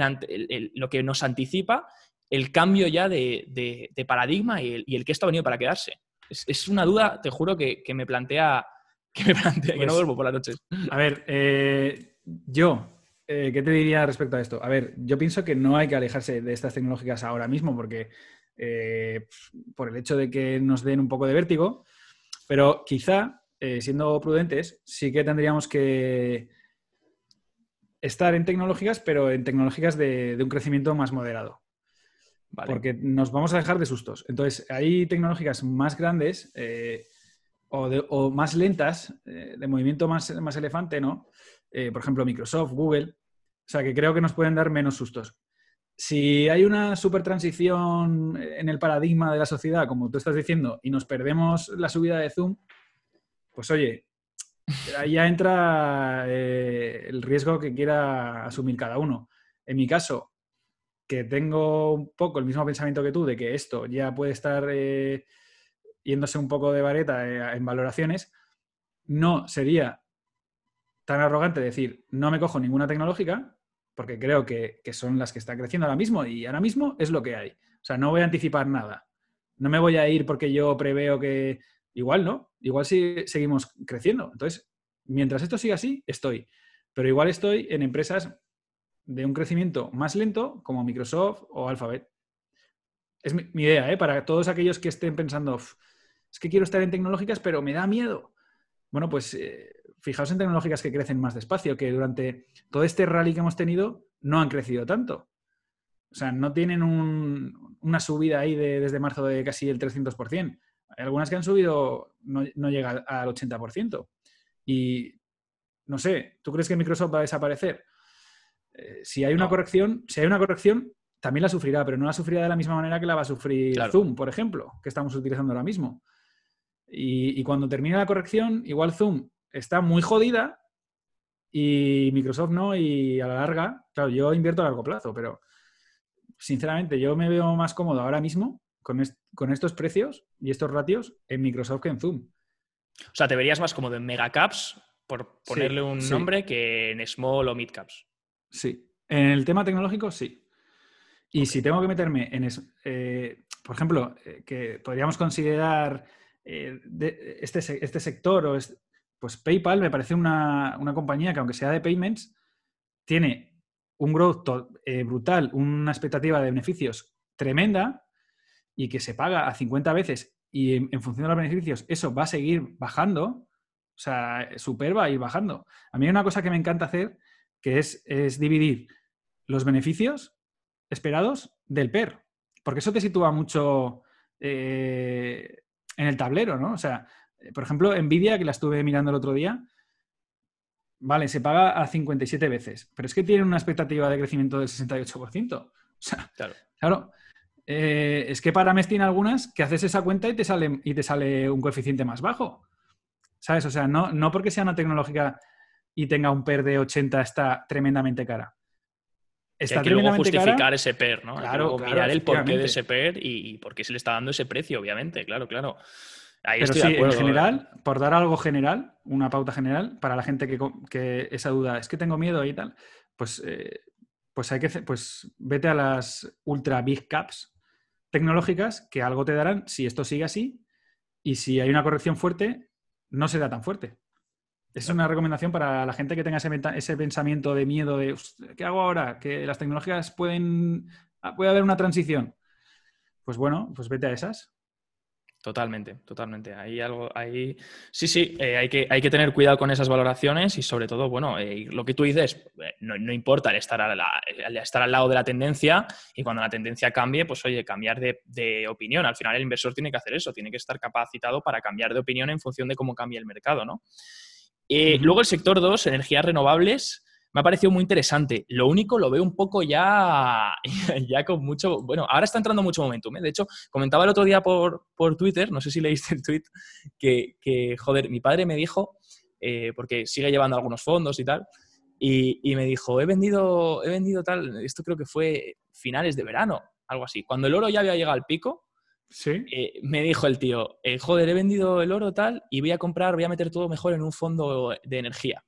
lo que nos anticipa el cambio ya de, paradigma y el, que esto ha venido para quedarse. Es, una duda, te juro, que, me plantea, que, me plantea, que no pues, duermo por las noches. A ver, eh, yo, eh, ¿qué te diría respecto a esto? A ver, yo pienso que no hay que alejarse de estas tecnológicas ahora mismo porque eh, por el hecho de que nos den un poco de vértigo, pero quizá, siendo prudentes, sí que tendríamos que estar en tecnológicas, pero en tecnológicas de un crecimiento más moderado. Porque nos vamos a dejar de sustos. Entonces, hay tecnológicas más grandes eh, o, más lentas, eh, de movimiento más, más elefante, ¿no? Eh, por ejemplo, Microsoft, Google. O sea, que creo que nos pueden dar menos sustos. Si hay una super transición en el paradigma de la sociedad, como tú estás diciendo, y nos perdemos la subida de Zoom, pues oye, ahí ya entra el riesgo que quiera asumir cada uno. En mi caso, que tengo un poco el mismo pensamiento que tú de que esto ya puede estar eh, yéndose un poco de vareta eh, en valoraciones, no sería tan arrogante decir no me cojo ninguna tecnológica, porque creo que, son las que están creciendo ahora mismo y ahora mismo es lo que hay. O sea, no voy a anticipar nada. No me voy a ir porque yo preveo que igual no, igual si seguimos creciendo. Entonces, mientras esto siga así, estoy. Pero igual estoy en empresas de un crecimiento más lento como Microsoft o Alphabet. Es mi, idea, ¿eh? Para todos aquellos que estén pensando, es que quiero estar en tecnológicas, pero me da miedo. Bueno, pues eh, fijaos en tecnológicas que crecen más despacio, que durante todo este rally que hemos tenido no han crecido tanto. O sea, no tienen una subida ahí desde marzo de casi el 300%. Hay algunas que han subido, no, no llega al 80%. Y no sé, ¿tú crees que Microsoft va a desaparecer? Eh, si hay una corrección, si hay una corrección, también la sufrirá, pero no la sufrirá de la misma manera que la va a sufrir Zoom, por ejemplo, que estamos utilizando ahora mismo. Y, cuando termine la corrección, igual Zoom está muy jodida y Microsoft no, y a la larga, claro, yo invierto a largo plazo, pero sinceramente yo me veo más cómodo ahora mismo con, con estos precios y estos ratios en Microsoft que en Zoom. O sea, te verías más cómodo en megacaps, por ponerle un nombre, que en small o midcaps. Sí. En el tema tecnológico, sí. Y si tengo que meterme en eso, eh, por ejemplo, eh, que podríamos considerar eh, este, este, sector, o pues PayPal me parece una, compañía que aunque sea de payments, tiene un growth brutal, una expectativa de beneficios tremenda y que se paga a 50 veces y en, función de los beneficios eso va a seguir bajando, o sea, super va a ir bajando. A mí hay una cosa que me encanta hacer que es, dividir los beneficios esperados del PER, porque eso te sitúa mucho eh, en el tablero, ¿no? O sea, por ejemplo, Nvidia, que la estuve mirando el otro día, vale, se paga a 57 veces, pero es que tiene una expectativa de crecimiento del 68%. O sea, claro. claro eh, es que para mes tiene algunas que haces esa cuenta y te sale, y te sale un coeficiente más bajo. ¿Sabes? O sea, no, no porque sea una tecnológica y tenga un PER de 80 está tremendamente cara. Está hay que luego justificar ese PER, ¿no? Claro, mirar el porqué de ese PER y, por qué se le está dando ese precio, obviamente, claro, claro. Ahí Pero estoy sí, de acuerdo. en general, por dar algo general, una pauta general, para la gente que, que esa duda es que tengo miedo y tal, pues, eh, pues hay que pues vete a las ultra big caps tecnológicas que algo te darán si esto sigue así y si hay una corrección fuerte, no será tan fuerte. Esa es una recomendación para la gente que tenga ese, pensamiento de miedo de "Hostia, ¿qué hago ahora? Que las tecnologías pueden. ah, puede haber una transición. Pues bueno, pues vete a esas. Totalmente, totalmente. Ahí algo, ahí sí, sí, eh, hay, que, hay que tener cuidado con esas valoraciones y sobre todo, bueno, eh, lo que tú dices, eh, no, no importa el estar, a la- el estar al lado de la tendencia y cuando la tendencia cambie, pues oye, cambiar de, de opinión. Al final el inversor tiene que hacer eso, tiene que estar capacitado para cambiar de opinión en función de cómo cambia el mercado, ¿no? Luego el sector 2, energías renovables, me ha parecido muy interesante. Lo único lo veo un poco ya, ya con mucho... Bueno, ahora está entrando mucho momentum. ¿eh? De hecho, comentaba el otro día por, por Twitter, no sé si leíste el tweet, que, que, joder, mi padre me dijo, eh, porque sigue llevando algunos fondos y tal, y, y me dijo, he vendido, he vendido tal, esto creo que fue finales de verano, algo así. Cuando el oro ya había llegado al pico, Sí. eh, me dijo el tío, joder, he vendido el oro tal y voy a comprar, voy a meter todo mejor en un fondo de energía,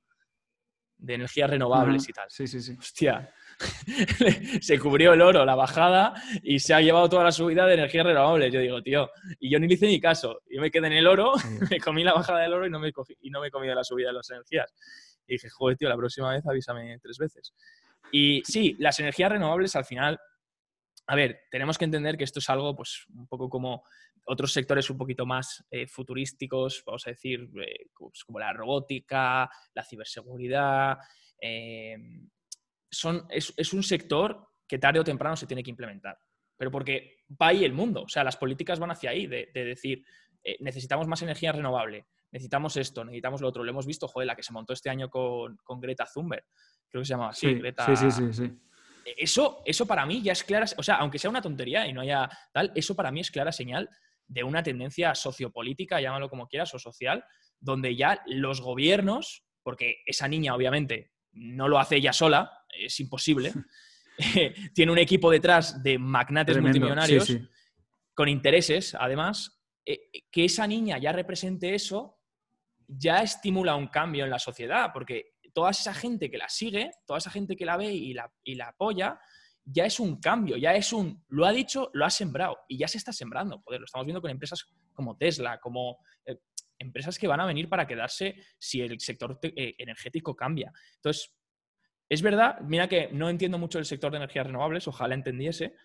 de energías renovables y tal. Sí, sí, sí. Hostia, se cubrió el oro, la bajada y se ha llevado toda la subida de energías renovables. Yo digo, tío, y yo ni le hice ni caso. Yo me quedé en el oro, me comí la bajada del oro y no me, cogí- y no me he comido la subida de las energías. Y dije, joder, tío, la próxima vez avísame tres veces. Y sí, las energías renovables al final, a ver, tenemos que entender que esto es algo, pues, un poco como otros sectores un poquito más eh, futurísticos, vamos a decir, eh, pues, como la robótica, la ciberseguridad. eh, son, es, es un sector que tarde o temprano se tiene que implementar. Pero porque va ahí el mundo. O sea, las políticas van hacia ahí, de, de decir, eh, necesitamos más energía renovable, necesitamos esto, necesitamos lo otro. Lo hemos visto, joder, la que se montó este año con, con Greta Thunberg. Creo que se llamaba así, Sí, Greta. sí, sí, sí, sí. Eso, eso para mí ya es clara, o sea, aunque sea una tontería y no haya tal, eso para mí es clara señal de una tendencia sociopolítica, llámalo como quieras, o social, donde ya los gobiernos, porque esa niña obviamente no lo hace ella sola, es imposible, tiene un equipo detrás de magnates Tremendo. multimillonarios Sí, sí. con intereses, además, eh, que esa niña ya represente eso, ya estimula un cambio en la sociedad, porque toda esa gente que la sigue, toda esa gente que la ve y la, y la apoya, ya es un cambio, ya es un, lo ha dicho, lo ha sembrado y ya se está sembrando. Joder, lo estamos viendo con empresas como Tesla, como eh, empresas que van a venir para quedarse si el sector eh, energético cambia. Entonces, es verdad, mira que no entiendo mucho el sector de energías renovables, ojalá entendiese,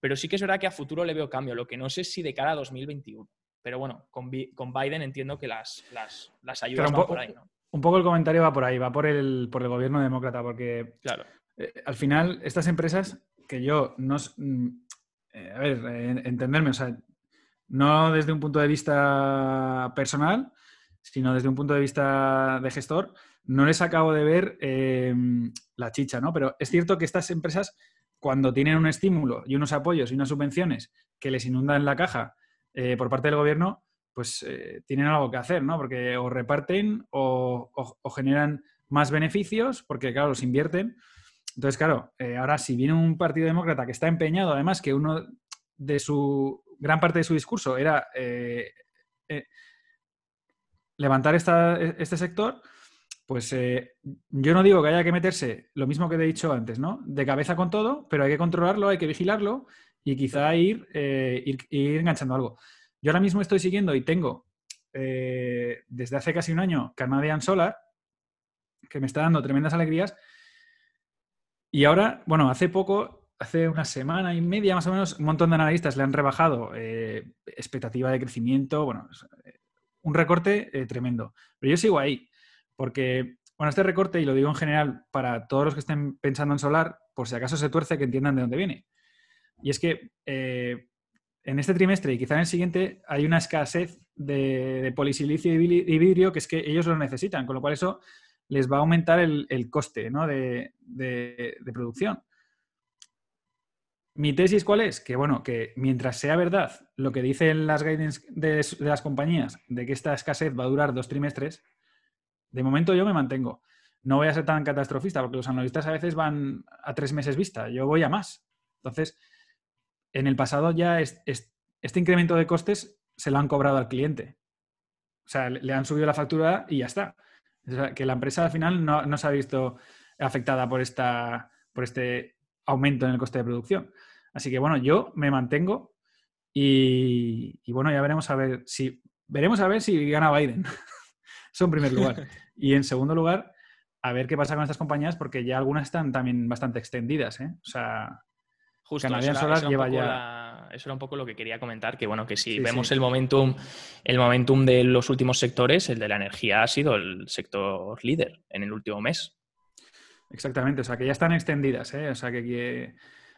pero sí que es verdad que a futuro le veo cambio. Lo que no sé si de cara a 2021. Pero bueno, con, Bi- con Biden entiendo que las, las, las ayudas van por ahí, ¿no? Un poco el comentario va por ahí, va por el, por el gobierno demócrata, porque Claro. eh, al final estas empresas que yo no... mm, eh, a ver, eh, entenderme, o sea, no desde un punto de vista personal, sino desde un punto de vista de gestor, no les acabo de ver eh, la chicha, ¿no? Pero es cierto que estas empresas, cuando tienen un estímulo y unos apoyos y unas subvenciones que les inundan la caja por parte del gobierno, pues eh, tienen algo que hacer, ¿no? Porque o reparten o, o- o generan más beneficios, porque claro, los invierten. Entonces, claro, eh, ahora si viene un partido demócrata que está empeñado, además que uno de su gran parte de su discurso era eh, eh, levantar esta- este sector, pues eh, yo no digo que haya que meterse lo mismo que te he dicho antes, ¿no? De cabeza con todo, pero hay que controlarlo, hay que vigilarlo y quizá ir, eh, ir, ir enganchando algo. Yo ahora mismo estoy siguiendo y tengo eh, desde hace casi un año Canadian Solar, que me está dando tremendas alegrías. Y ahora, bueno, hace poco, hace una semana y media más o menos, un montón de analistas le han rebajado eh, expectativa de crecimiento, bueno, eh, un recorte tremendo. Pero yo sigo ahí, porque, bueno, este recorte, y lo digo en general para todos los que estén pensando en solar, por si acaso se tuerce, que entiendan de dónde viene. Y es que en este trimestre y quizá en el siguiente hay una escasez de, polisilicio y vidrio que es que ellos lo necesitan, con lo cual eso les va a aumentar el, coste ¿no? de producción. Mi tesis, ¿cuál es? Que bueno, que mientras sea verdad lo que dicen las guidance de, de las compañías de que esta escasez va a durar dos trimestres, de momento yo me mantengo. No voy a ser tan catastrofista porque los analistas a veces van a tres meses vista, yo voy a más. Entonces, en el pasado ya es- es- este incremento de costes se lo han cobrado al cliente. O sea, le han subido la factura y ya está. O sea, que la empresa al final no, se ha visto afectada por, esta, por este aumento en el coste de producción. Así que bueno, yo me mantengo y, bueno, ya veremos a ver si veremos a ver si gana Biden. Eso en primer lugar. Y en segundo lugar, a ver qué pasa con estas compañías, porque ya algunas están también bastante extendidas. ¿eh? O sea, Justo, eso lleva ya. eso era un poco lo que quería comentar, que bueno, que si vemos el momentum, el momentum de los últimos sectores, el de la energía ha sido el sector líder en el último mes. Exactamente, o sea que ya están extendidas, ¿eh? o sea que,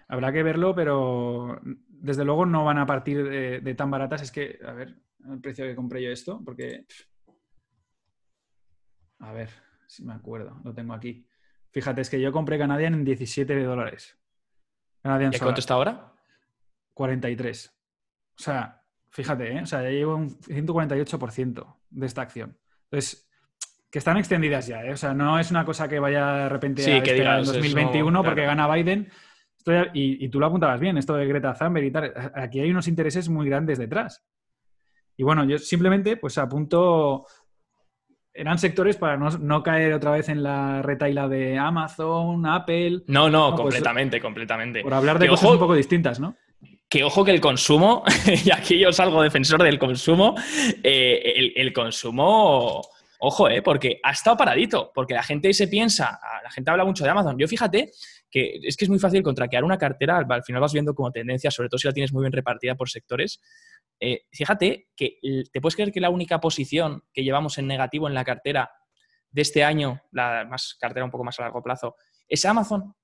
habrá que verlo, pero desde luego no van a partir de, tan baratas. Es que, a ver, el precio que compré yo esto, porque. A ver, si me acuerdo, lo tengo aquí. Fíjate, es que yo compré Canadian en 17 dólares. ¿Y cuánto está ahora? 43. O sea, fíjate, ¿eh? o sea, ya llevo un 148% de esta acción. Entonces, que están extendidas ya, ¿eh? o sea, no es una cosa que vaya de repente a que en 2021 porque gana Biden. y, y, tú lo apuntabas bien, esto de Greta Thunberg y tal. Aquí hay unos intereses muy grandes detrás. Y bueno, yo simplemente pues apunto eran sectores para no, caer otra vez en la retaila de Amazon, Apple. No, no, pues, completamente, completamente. Por hablar de cosas un poco distintas, ¿no? Que ojo que el consumo, y aquí yo salgo defensor del consumo, eh, el, consumo, ojo, eh, porque ha estado paradito, porque la gente se piensa, la gente habla mucho de Amazon. Yo fíjate que es que es muy fácil contraquear una cartera, al final vas viendo como tendencia, sobre todo si la tienes muy bien repartida por sectores. Eh, fíjate que te puedes creer que la única posición que llevamos en negativo en la cartera de este año, la más cartera un poco más a largo plazo, es Amazon.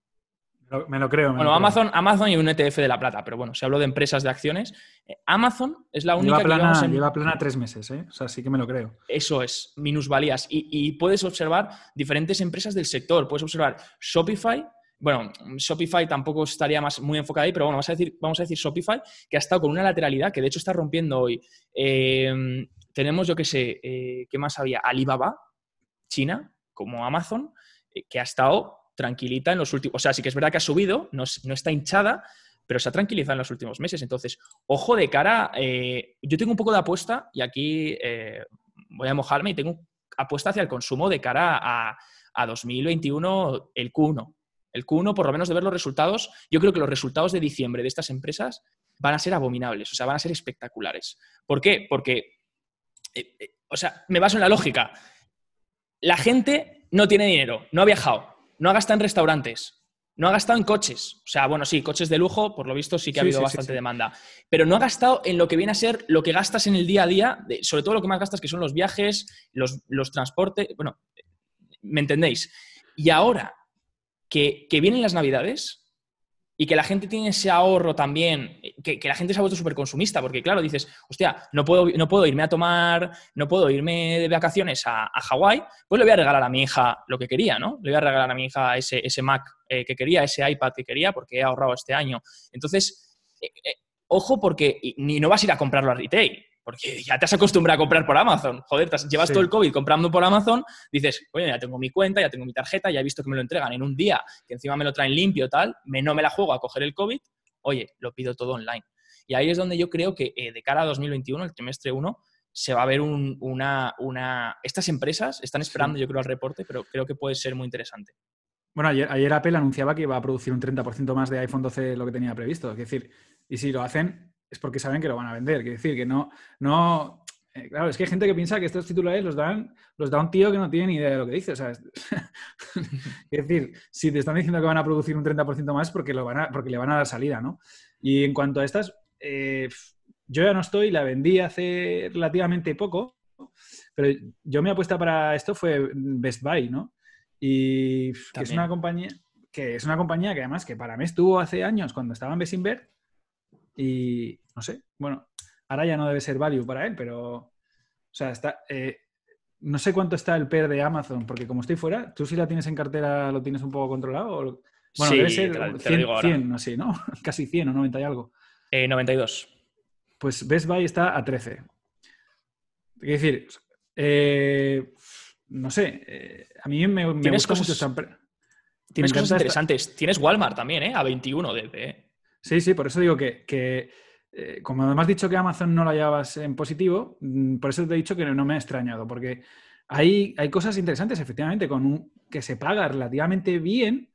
Me lo creo. bueno, Amazon, Amazon y un ETF de la plata, pero bueno, si hablo de empresas de acciones, eh, Amazon es la única lleva plana, que lleva plana tres meses, ¿eh? O sea, sí que me lo creo. Eso es, minusvalías. Y, y puedes observar diferentes empresas del sector. Puedes observar Shopify, bueno, Shopify tampoco estaría más muy enfocado ahí, pero bueno, vamos a decir, Shopify, que ha estado con una lateralidad que de hecho está rompiendo hoy. Em, tenemos, yo qué sé, eh, ¿qué más había? Alibaba, China, como Amazon, eh, que ha estado tranquilita en los últimos. O sea, sí que es verdad que ha subido, no, está hinchada, pero se ha tranquilizado en los últimos meses. Entonces, ojo de cara. Eh, yo tengo un poco de apuesta, y aquí voy a mojarme, y tengo apuesta hacia el consumo de cara a, a 2021, el Q1 el Q1, por lo menos de ver los resultados, yo creo que los resultados de diciembre de estas empresas van a ser abominables, o sea, van a ser espectaculares. ¿Por qué? Porque, eh, eh, o sea, me baso en la lógica. La gente no tiene dinero, no ha viajado, no ha gastado en restaurantes, no ha gastado en coches. O sea, bueno, sí, coches de lujo, por lo visto sí que ha habido bastante demanda. Pero no ha gastado en lo que viene a ser lo que gastas en el día a día, sobre todo lo que más gastas, que son los viajes, los, los transportes. Bueno, ¿me entendéis? Y ahora que, vienen las navidades y que la gente tiene ese ahorro también, que, la gente se ha vuelto súper consumista, porque claro, dices, hostia, no puedo, no puedo irme a tomar, no puedo irme de vacaciones a, Hawái, pues le voy a regalar a mi hija lo que quería, ¿no? Le voy a regalar a mi hija ese, ese Mac eh, que quería, ese iPad que quería, porque he ahorrado este año. Entonces, eh, eh, ojo, porque ni no vas a ir a comprarlo a retail. Porque ya te has acostumbrado a comprar por Amazon. Joder, llevas todo el COVID comprando por Amazon, dices, oye, ya tengo mi cuenta, ya tengo mi tarjeta, ya he visto que me lo entregan en un día, que encima me lo traen limpio, tal, me, no me la juego a coger el COVID, oye, lo pido todo online. Y ahí es donde yo creo que eh, de cara a 2021, el trimestre 1, se va a ver una, una... Estas empresas están esperando, yo creo, el reporte, pero creo que puede ser muy interesante. Bueno, ayer, ayer Apple anunciaba que iba a producir un 30% más de iPhone 12 de lo que tenía previsto. Es decir, y si lo hacen, es porque saben que lo van a vender. Quiero decir, que no, no, eh, claro, es que hay gente que piensa que estos titulares los dan, los da un tío que no tiene ni idea de lo que dice. Es, decir, si te están diciendo que van a producir un 30% más porque, lo van a, porque le van a dar salida, ¿no? Y en cuanto a estas, eh, yo ya no estoy, la vendí hace relativamente poco, pero yo mi apuesta para esto fue Best Buy, ¿no? Y que es una compañía que es una compañía que además que para mí estuvo hace años cuando estaba en Besinver y no sé, bueno, ahora ya no debe ser value para él, pero, o sea, está, eh, no sé cuánto está el PER de Amazon, porque como estoy fuera, tú si la tienes en cartera lo tienes un poco controlado. Bueno, debe ser 100, así, ¿no? Casi 100 o 90 y algo. 92. Eh, pues Best Buy está a 13. Es decir, eh, no sé, a mí me, me gusta mucho esta Tienes cosas interesantes. Tienes Walmart también, ¿eh? A 21 de... Sí, sí, por eso digo que, eh, como además has dicho que Amazon no la llevabas en positivo, mm, por eso te he dicho que no me ha extrañado, porque hay, hay cosas interesantes, efectivamente, con un, que se paga relativamente bien.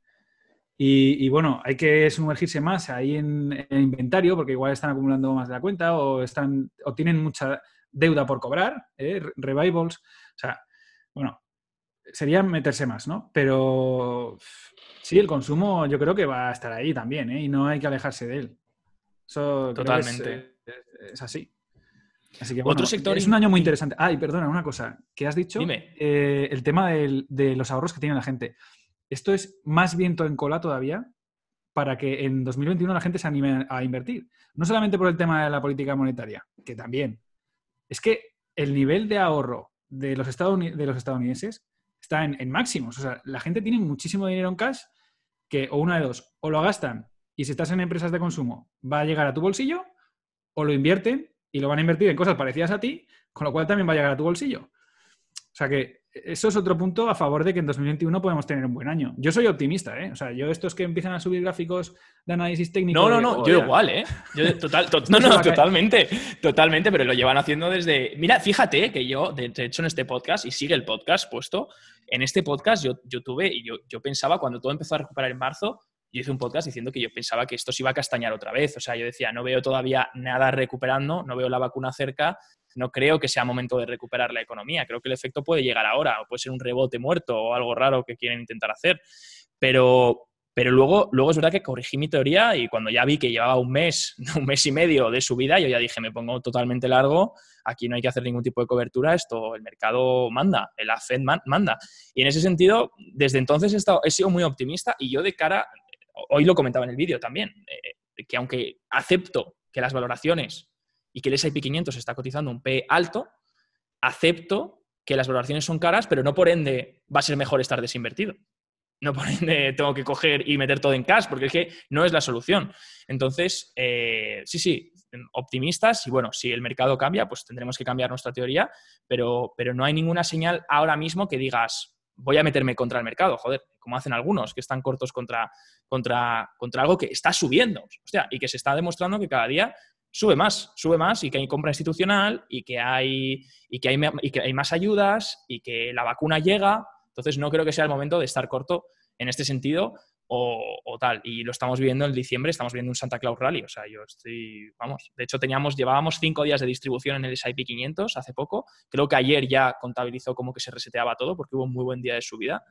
Y, bueno, hay que sumergirse más ahí en, inventario, porque igual están acumulando más de la cuenta o, están, o tienen mucha deuda por cobrar, ¿eh? revivals. O sea, bueno, sería meterse más, ¿no? Pero sí, el consumo yo creo que va a estar ahí también, ¿eh? Y no hay que alejarse de él. Totalmente. Es, así. Así que, Otro sector es un año muy interesante. Ay, perdona, una cosa que has dicho. Dime. Eh, el tema de los ahorros que tiene la gente. Esto es más viento en cola todavía para que en 2021 la gente se anime a invertir. No solamente por el tema de la política monetaria, que también. Es que el nivel de ahorro de los, de los estadounidenses está en, en, máximos. O sea, la gente tiene muchísimo dinero en cash que o una de dos, o lo gastan y si estás en empresas de consumo va a llegar a tu bolsillo, o lo invierten y lo van a invertir en cosas parecidas a ti, con lo cual también va a llegar a tu bolsillo. O sea que eso es otro punto a favor de que en 2021 podemos tener un buen año. Yo soy optimista, ¿eh? O sea, yo estos que empiezan a subir gráficos de análisis técnico... No, no, no, yo igual, ¿eh? Yo total, no, no, totalmente, totalmente, pero lo llevan haciendo desde... Mira, fíjate que yo, de hecho, en este podcast, y sigue el podcast puesto, en este podcast yo, yo tuve, y yo, yo pensaba, cuando todo empezó a recuperar en marzo, yo hice un podcast diciendo que yo pensaba que esto se iba a castañar otra vez. O sea, yo decía, no veo todavía nada recuperando, no veo la vacuna cerca, no creo que sea momento de recuperar la economía. Creo que el efecto puede llegar ahora, o puede ser un rebote muerto o algo raro que quieren intentar hacer. Pero, pero luego, luego es verdad que corrigí mi teoría y cuando ya vi que llevaba un mes, un mes y medio de subida, yo ya dije, me pongo totalmente largo, aquí no hay que hacer ningún tipo de cobertura, esto el mercado manda, el AFED manda. Y en ese sentido, desde entonces he, estado, he sido muy optimista y yo de cara, hoy lo comentaba en el vídeo también, eh, que aunque acepto que las valoraciones y que el S&P 500 está cotizando un P alto, acepto que las valoraciones son caras, pero no por ende va a ser mejor estar desinvertido. No por ende tengo que coger y meter todo en cash, porque es que no es la solución. Entonces, eh, sí, sí, optimistas y bueno, si el mercado cambia, pues tendremos que cambiar nuestra teoría, pero, pero no hay ninguna señal ahora mismo que digas, voy a meterme contra el mercado, joder, como hacen algunos, que están cortos contra, contra, contra algo que está subiendo, y que se está demostrando que cada día sube más, sube más y que hay compra institucional y que hay, y que hay, y que hay más ayudas y que la vacuna llega. Entonces no creo que sea el momento de estar corto en este sentido o, tal. Y lo estamos viendo en diciembre, estamos viendo un Santa Claus Rally. O sea, yo estoy, vamos, de hecho teníamos, llevábamos cinco días de distribución en el S&P 500 hace poco. Creo que ayer ya contabilizó como que se reseteaba todo porque hubo un muy buen día de subida.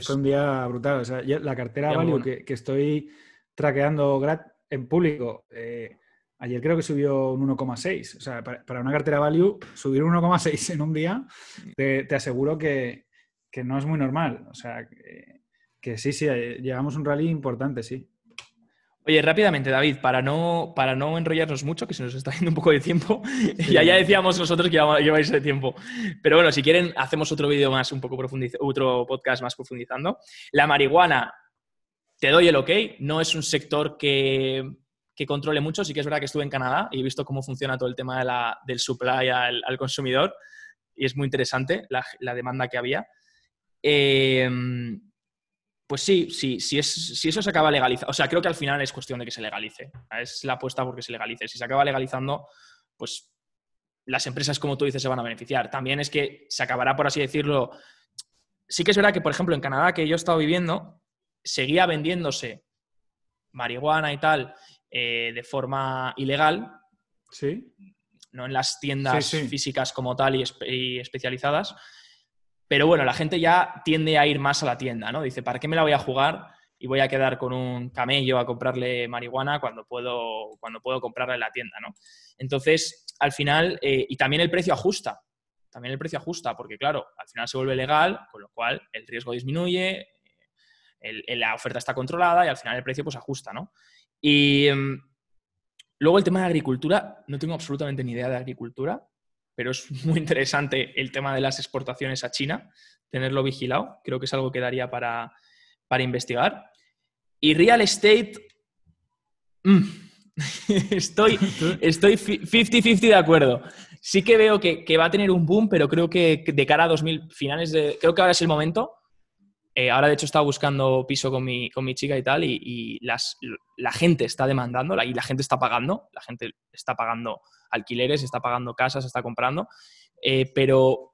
fue un día brutal. O sea, la cartera Value que, que, estoy traqueando en público, eh, ayer creo que subió un 1,6. O sea, para, una cartera Value, subir un 1,6 en un día, te, aseguro que, que, no es muy normal. O sea, que, que sí, sí, eh, llevamos un rally importante, sí. Oye, rápidamente, David, para no, para no enrollarnos mucho, que se nos está yendo un poco de tiempo, ya, ya decíamos nosotros que lleváis ese tiempo. Pero bueno, si quieren, hacemos otro vídeo más, un poco otro podcast más profundizando. La marihuana, te doy el ok, no es un sector que, que, controle mucho, sí que es verdad que estuve en Canadá y he visto cómo funciona todo el tema de la, del supply al, consumidor y es muy interesante la, la demanda que había. Eh, pues sí, sí, si, es, si eso se acaba legalizando, o sea, creo que al final es cuestión de que se legalice. Es la apuesta porque se legalice. Si se acaba legalizando, pues las empresas, como tú dices, se van a beneficiar. También es que se acabará, por así decirlo. Sí que es verdad que, por ejemplo, en Canadá, que yo he estado viviendo, seguía vendiéndose marihuana y tal eh, de forma ilegal. Sí. No en las tiendas físicas como tal y especializadas pero bueno, la gente ya tiende a ir más a la tienda, ¿no? Dice, ¿para qué me la voy a jugar y voy a quedar con un camello a comprarle marihuana cuando puedo, cuando puedo comprarla en la tienda, ¿no? Entonces, al final, eh, y también el precio ajusta, también el precio ajusta, porque claro, al final se vuelve legal, con lo cual el riesgo disminuye, la oferta está controlada y al final el precio pues ajusta, ¿no? Y em, luego el tema de agricultura, no tengo absolutamente ni idea de agricultura, pero es muy interesante el tema de las exportaciones a China, tenerlo vigilado, creo que es algo que daría para, investigar. Y real estate, mm, estoy 50-50 de acuerdo. Sí que veo que, va a tener un boom, pero creo que de cara a 2000 finales de... Creo que ahora es el momento Eh, ahora, de hecho, estaba buscando piso con mi, con mi chica y tal, y, las, la gente está demandando y la gente está pagando. La gente está pagando alquileres, está pagando casas, está comprando. Eh, pero,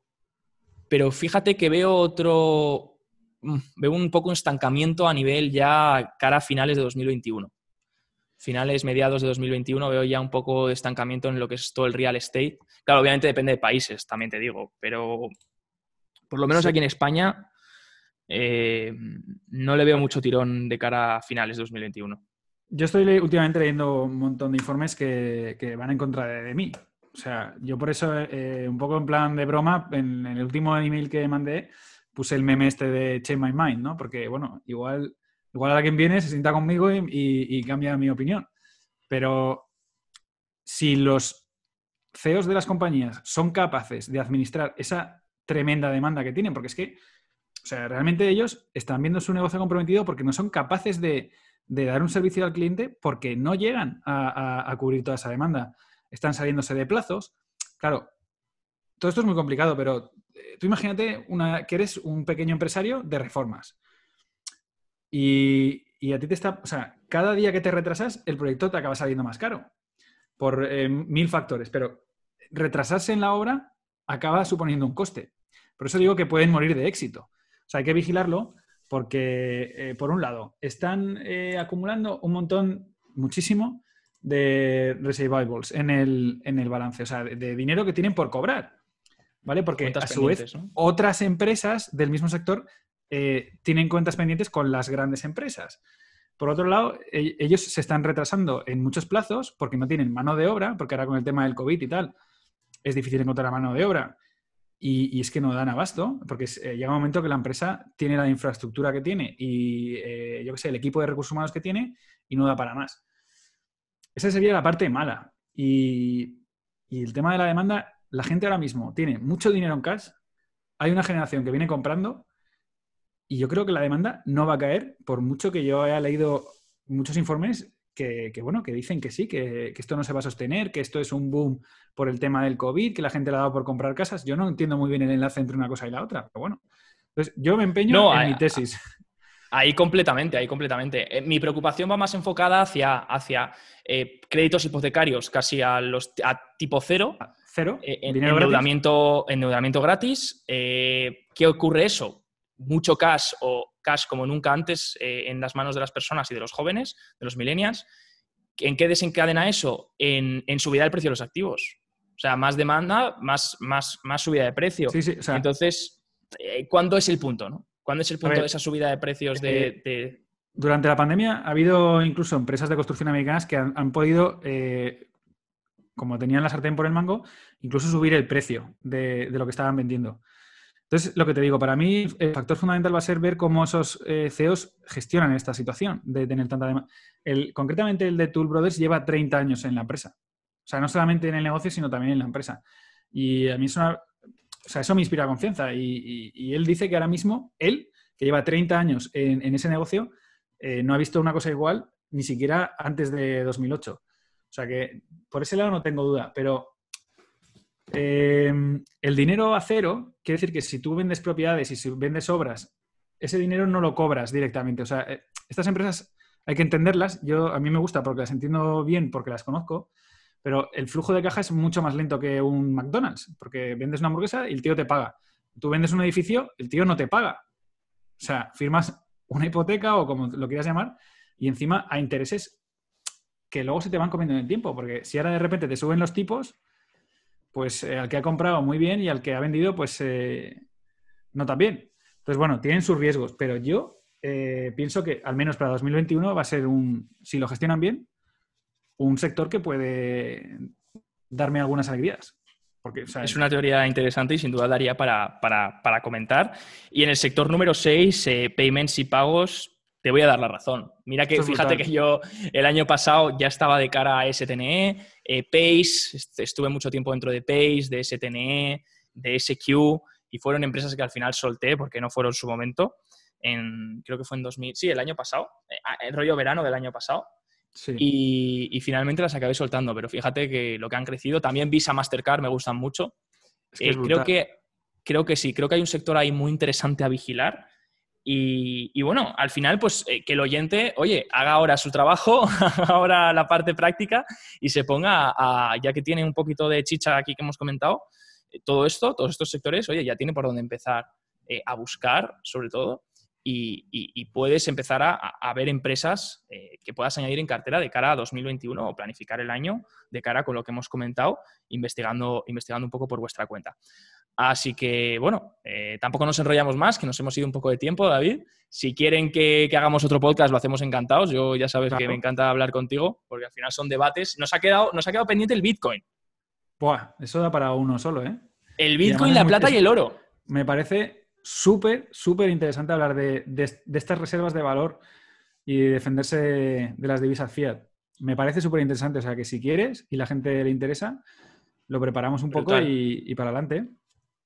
pero fíjate que veo otro. Mm, veo un poco un estancamiento a nivel ya cara a finales de 2021 finales, mediados de 2021, veo ya un poco de estancamiento en lo que es todo el real estate. Claro, obviamente depende de países, también te digo, pero por lo menos aquí en España eh, no le veo mucho tirón de cara a finales de 2021. Yo estoy últimamente leyendo un montón de informes que, van en contra de, mí. O sea, yo por eso, eh, un poco en plan de broma, en, el último email que mandé, puse el meme este de Change My Mind, ¿no? Porque, bueno, igual Igual alguien viene, se sienta conmigo y, cambia mi opinión. Pero si los CEOs de las compañías son capaces de administrar esa tremenda demanda que tienen, porque es que, o sea, realmente ellos están viendo su negocio comprometido porque no son capaces de, dar un servicio al cliente porque no llegan a, cubrir toda esa demanda. Están saliéndose de plazos. Claro, todo esto es muy complicado, pero eh, tú imagínate una, que eres un pequeño empresario de reformas. Y, a ti te está, o sea, cada día que te retrasas, el proyecto te acaba saliendo más caro por eh, mil factores, pero retrasarse en la obra acaba suponiendo un coste. Por eso digo que pueden morir de éxito. Sea, hay que vigilarlo porque, eh, por un lado, están eh, acumulando un montón, muchísimo, de receivables en el, en el balance, o sea, de, dinero que tienen por cobrar. ¿Vale? Porque a su vez, otras empresas del mismo sector eh, tienen cuentas pendientes con las grandes empresas. Por otro lado, e-, ellos se están retrasando en muchos plazos porque no tienen mano de obra, porque ahora con el tema del COVID y tal, es difícil encontrar mano de obra. Y, es que no dan abasto, porque eh, llega un momento que la empresa tiene la infraestructura que tiene y, eh, yo qué sé, el equipo de recursos humanos que tiene y no da para más. Esa sería la parte mala. Y, y el tema de la demanda, la gente ahora mismo tiene mucho dinero en cash, hay una generación que viene comprando y yo creo que la demanda no va a caer, por mucho que yo haya leído muchos informes que, bueno, que dicen que sí, que, esto no se va a sostener, que esto es un boom por el tema del COVID, que la gente le ha dado por comprar casas. Yo no entiendo muy bien el enlace entre una cosa y la otra, pero bueno. Entonces, yo me empeño en mi tesis. Ahí completamente, ahí completamente. Eh, mi preocupación va más enfocada hacia, hacia eh, créditos hipotecarios casi a los a tipo cero. Cero. Eh, endeudamiento, gratis? endeudamiento gratis. ¿Qué ocurre eso? mucho cash o cash como nunca antes eh, en las manos de las personas y de los jóvenes, de los millennials. ¿En qué desencadena eso? En, subida del precio de los activos. O sea, más demanda, más, más, más subida de precio. Entonces, eh, ¿cuándo es el punto? ¿no? ¿Cuándo es el punto de esa subida de precios de, eh, Durante la pandemia ha habido incluso empresas de construcción americanas que han, podido, como tenían la sartén por el mango, incluso subir el precio de, de lo que estaban vendiendo. Entonces, lo que te digo, para mí el factor fundamental va a ser ver cómo esos eh, CEOs gestionan esta situación de tener tanta demanda. concretamente el de Tool Brothers lleva 30 años en la empresa. O sea, no solamente en el negocio, sino también en la empresa. Y a mí es una, o sea, eso me inspira confianza. Y, él dice que ahora mismo, él, que lleva 30 años en, ese negocio, eh, no ha visto una cosa igual ni siquiera antes de 2008. O sea que por ese lado no tengo duda. Pero Em, el dinero a cero quiere decir que si tú vendes propiedades y si vendes obras, ese dinero no lo cobras directamente. O sea, eh, estas empresas hay que entenderlas. Yo a mí me gusta porque las entiendo bien, porque las conozco, pero el flujo de caja es mucho más lento que un McDonald's, porque vendes una hamburguesa y el tío te paga. Tú vendes un edificio, el tío no te paga. O sea, firmas una hipoteca o como lo quieras llamar, y encima a intereses que luego se te van comiendo en el tiempo, porque si ahora de repente te suben los tipos, pues eh, al que ha comprado muy bien y al que ha vendido, pues eh, no tan bien. Entonces, bueno, tienen sus riesgos, pero yo eh, pienso que al menos para 2021 va a ser un, si lo gestionan bien, un sector que puede darme algunas alegrías. Porque, es una teoría interesante y sin duda daría para, comentar. Y en el sector número 6, payments y pagos, te voy a dar la razón. Mira que fíjate que yo el año pasado ya estaba de cara a STNE, eh, Pace, estuve mucho tiempo dentro de Pace, de STNE, de SQ, y fueron empresas que al final solté porque no fueron su momento. En, creo que fue en 2000, sí, el año pasado, eh, el rollo verano del año pasado. Y, finalmente las acabé soltando, pero fíjate que lo que han crecido, también Visa, Mastercard me gustan mucho. Eh, creo, que, creo que sí, creo que hay un sector ahí muy interesante a vigilar Y, bueno, al final, pues eh, que el oyente, oye, haga ahora su trabajo, haga ahora la parte práctica y se ponga a, ya que tiene un poquito de chicha aquí que hemos comentado, eh, todo esto, todos estos sectores, oye, ya tiene por dónde empezar eh, a buscar, sobre todo, y, puedes empezar a, ver empresas que puedas añadir en cartera de cara a 2021 o planificar el año de cara con lo que hemos comentado, investigando, investigando un poco por vuestra cuenta. Así que, bueno, eh, tampoco nos enrollamos más, que nos hemos ido un poco de tiempo, David. Si quieren que, hagamos otro podcast, lo hacemos encantados. Yo ya sabes que me encanta hablar contigo, porque al final son debates. Nos ha quedado, nos ha quedado pendiente el Bitcoin. Buah, eso da para uno solo, ¿eh? El Bitcoin, la plata y el oro. Me parece súper, súper interesante hablar de, estas reservas de valor y defenderse de las divisas fiat. Me parece súper interesante. O sea, que si quieres y la gente le interesa, lo preparamos un poco y, y para adelante.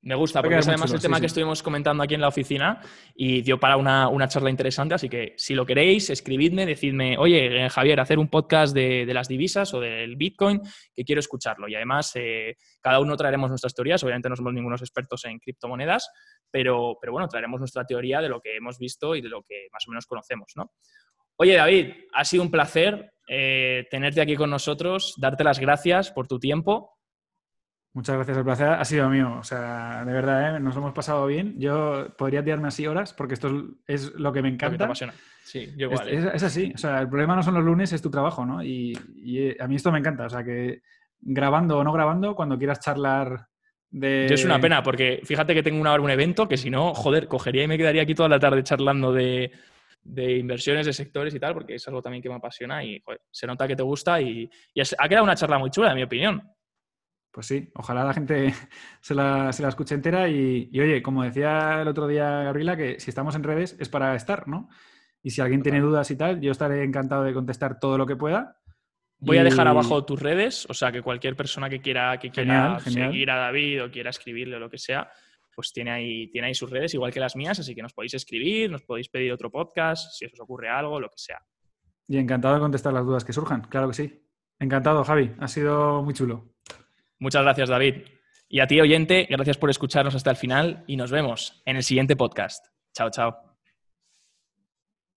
Me gusta, porque es además el tema que estuvimos comentando aquí en la oficina y dio para una, charla interesante, así que si lo queréis, escribidme, decidme, oye, eh, Javier, hacer un podcast de, las divisas o del Bitcoin, que quiero escucharlo. Y además, eh, cada uno traeremos nuestras teorías, obviamente no somos ningunos expertos en criptomonedas, pero, pero bueno, traeremos nuestra teoría de lo que hemos visto y de lo que más o menos conocemos, ¿no? Oye, David, ha sido un placer eh, tenerte aquí con nosotros, darte las gracias por tu tiempo Muchas gracias, el placer ha sido mío. O sea, de verdad, ¿eh? nos hemos pasado bien. Yo podría tirarme así horas porque esto es lo que me encanta. Sí, yo igual. ¿eh? Es, así. O sea, el problema no son los lunes, es tu trabajo, ¿no? Y, eh, a mí esto me encanta. O sea, que grabando o no grabando, cuando quieras charlar de... Yo es una pena porque fíjate que tengo una, un evento que si no, joder, cogería y me quedaría aquí toda la tarde charlando de, inversiones, de sectores y tal, porque es algo también que me apasiona y se nota que te gusta y, y ha quedado una charla muy chula, en mi opinión pues sí, ojalá la gente se la, escuche entera y, oye, como decía el otro día Gabriela, que si estamos en redes es para estar, ¿no? Y si alguien tiene dudas y tal, yo estaré encantado de contestar todo lo que pueda. Voy a dejar abajo tus redes, o sea que cualquier persona que quiera, que quiera seguir a David o quiera escribirle o lo que sea, pues tiene ahí, tiene ahí sus redes, igual que las mías, así que nos podéis escribir, nos podéis pedir otro podcast, si os ocurre algo, lo que sea. Y encantado de contestar las dudas que surjan, claro que sí. Encantado, Javi, ha sido muy chulo. Muchas gracias, David. Y a ti, oyente, gracias por escucharnos hasta el final y nos vemos en el siguiente podcast. Chao, chao.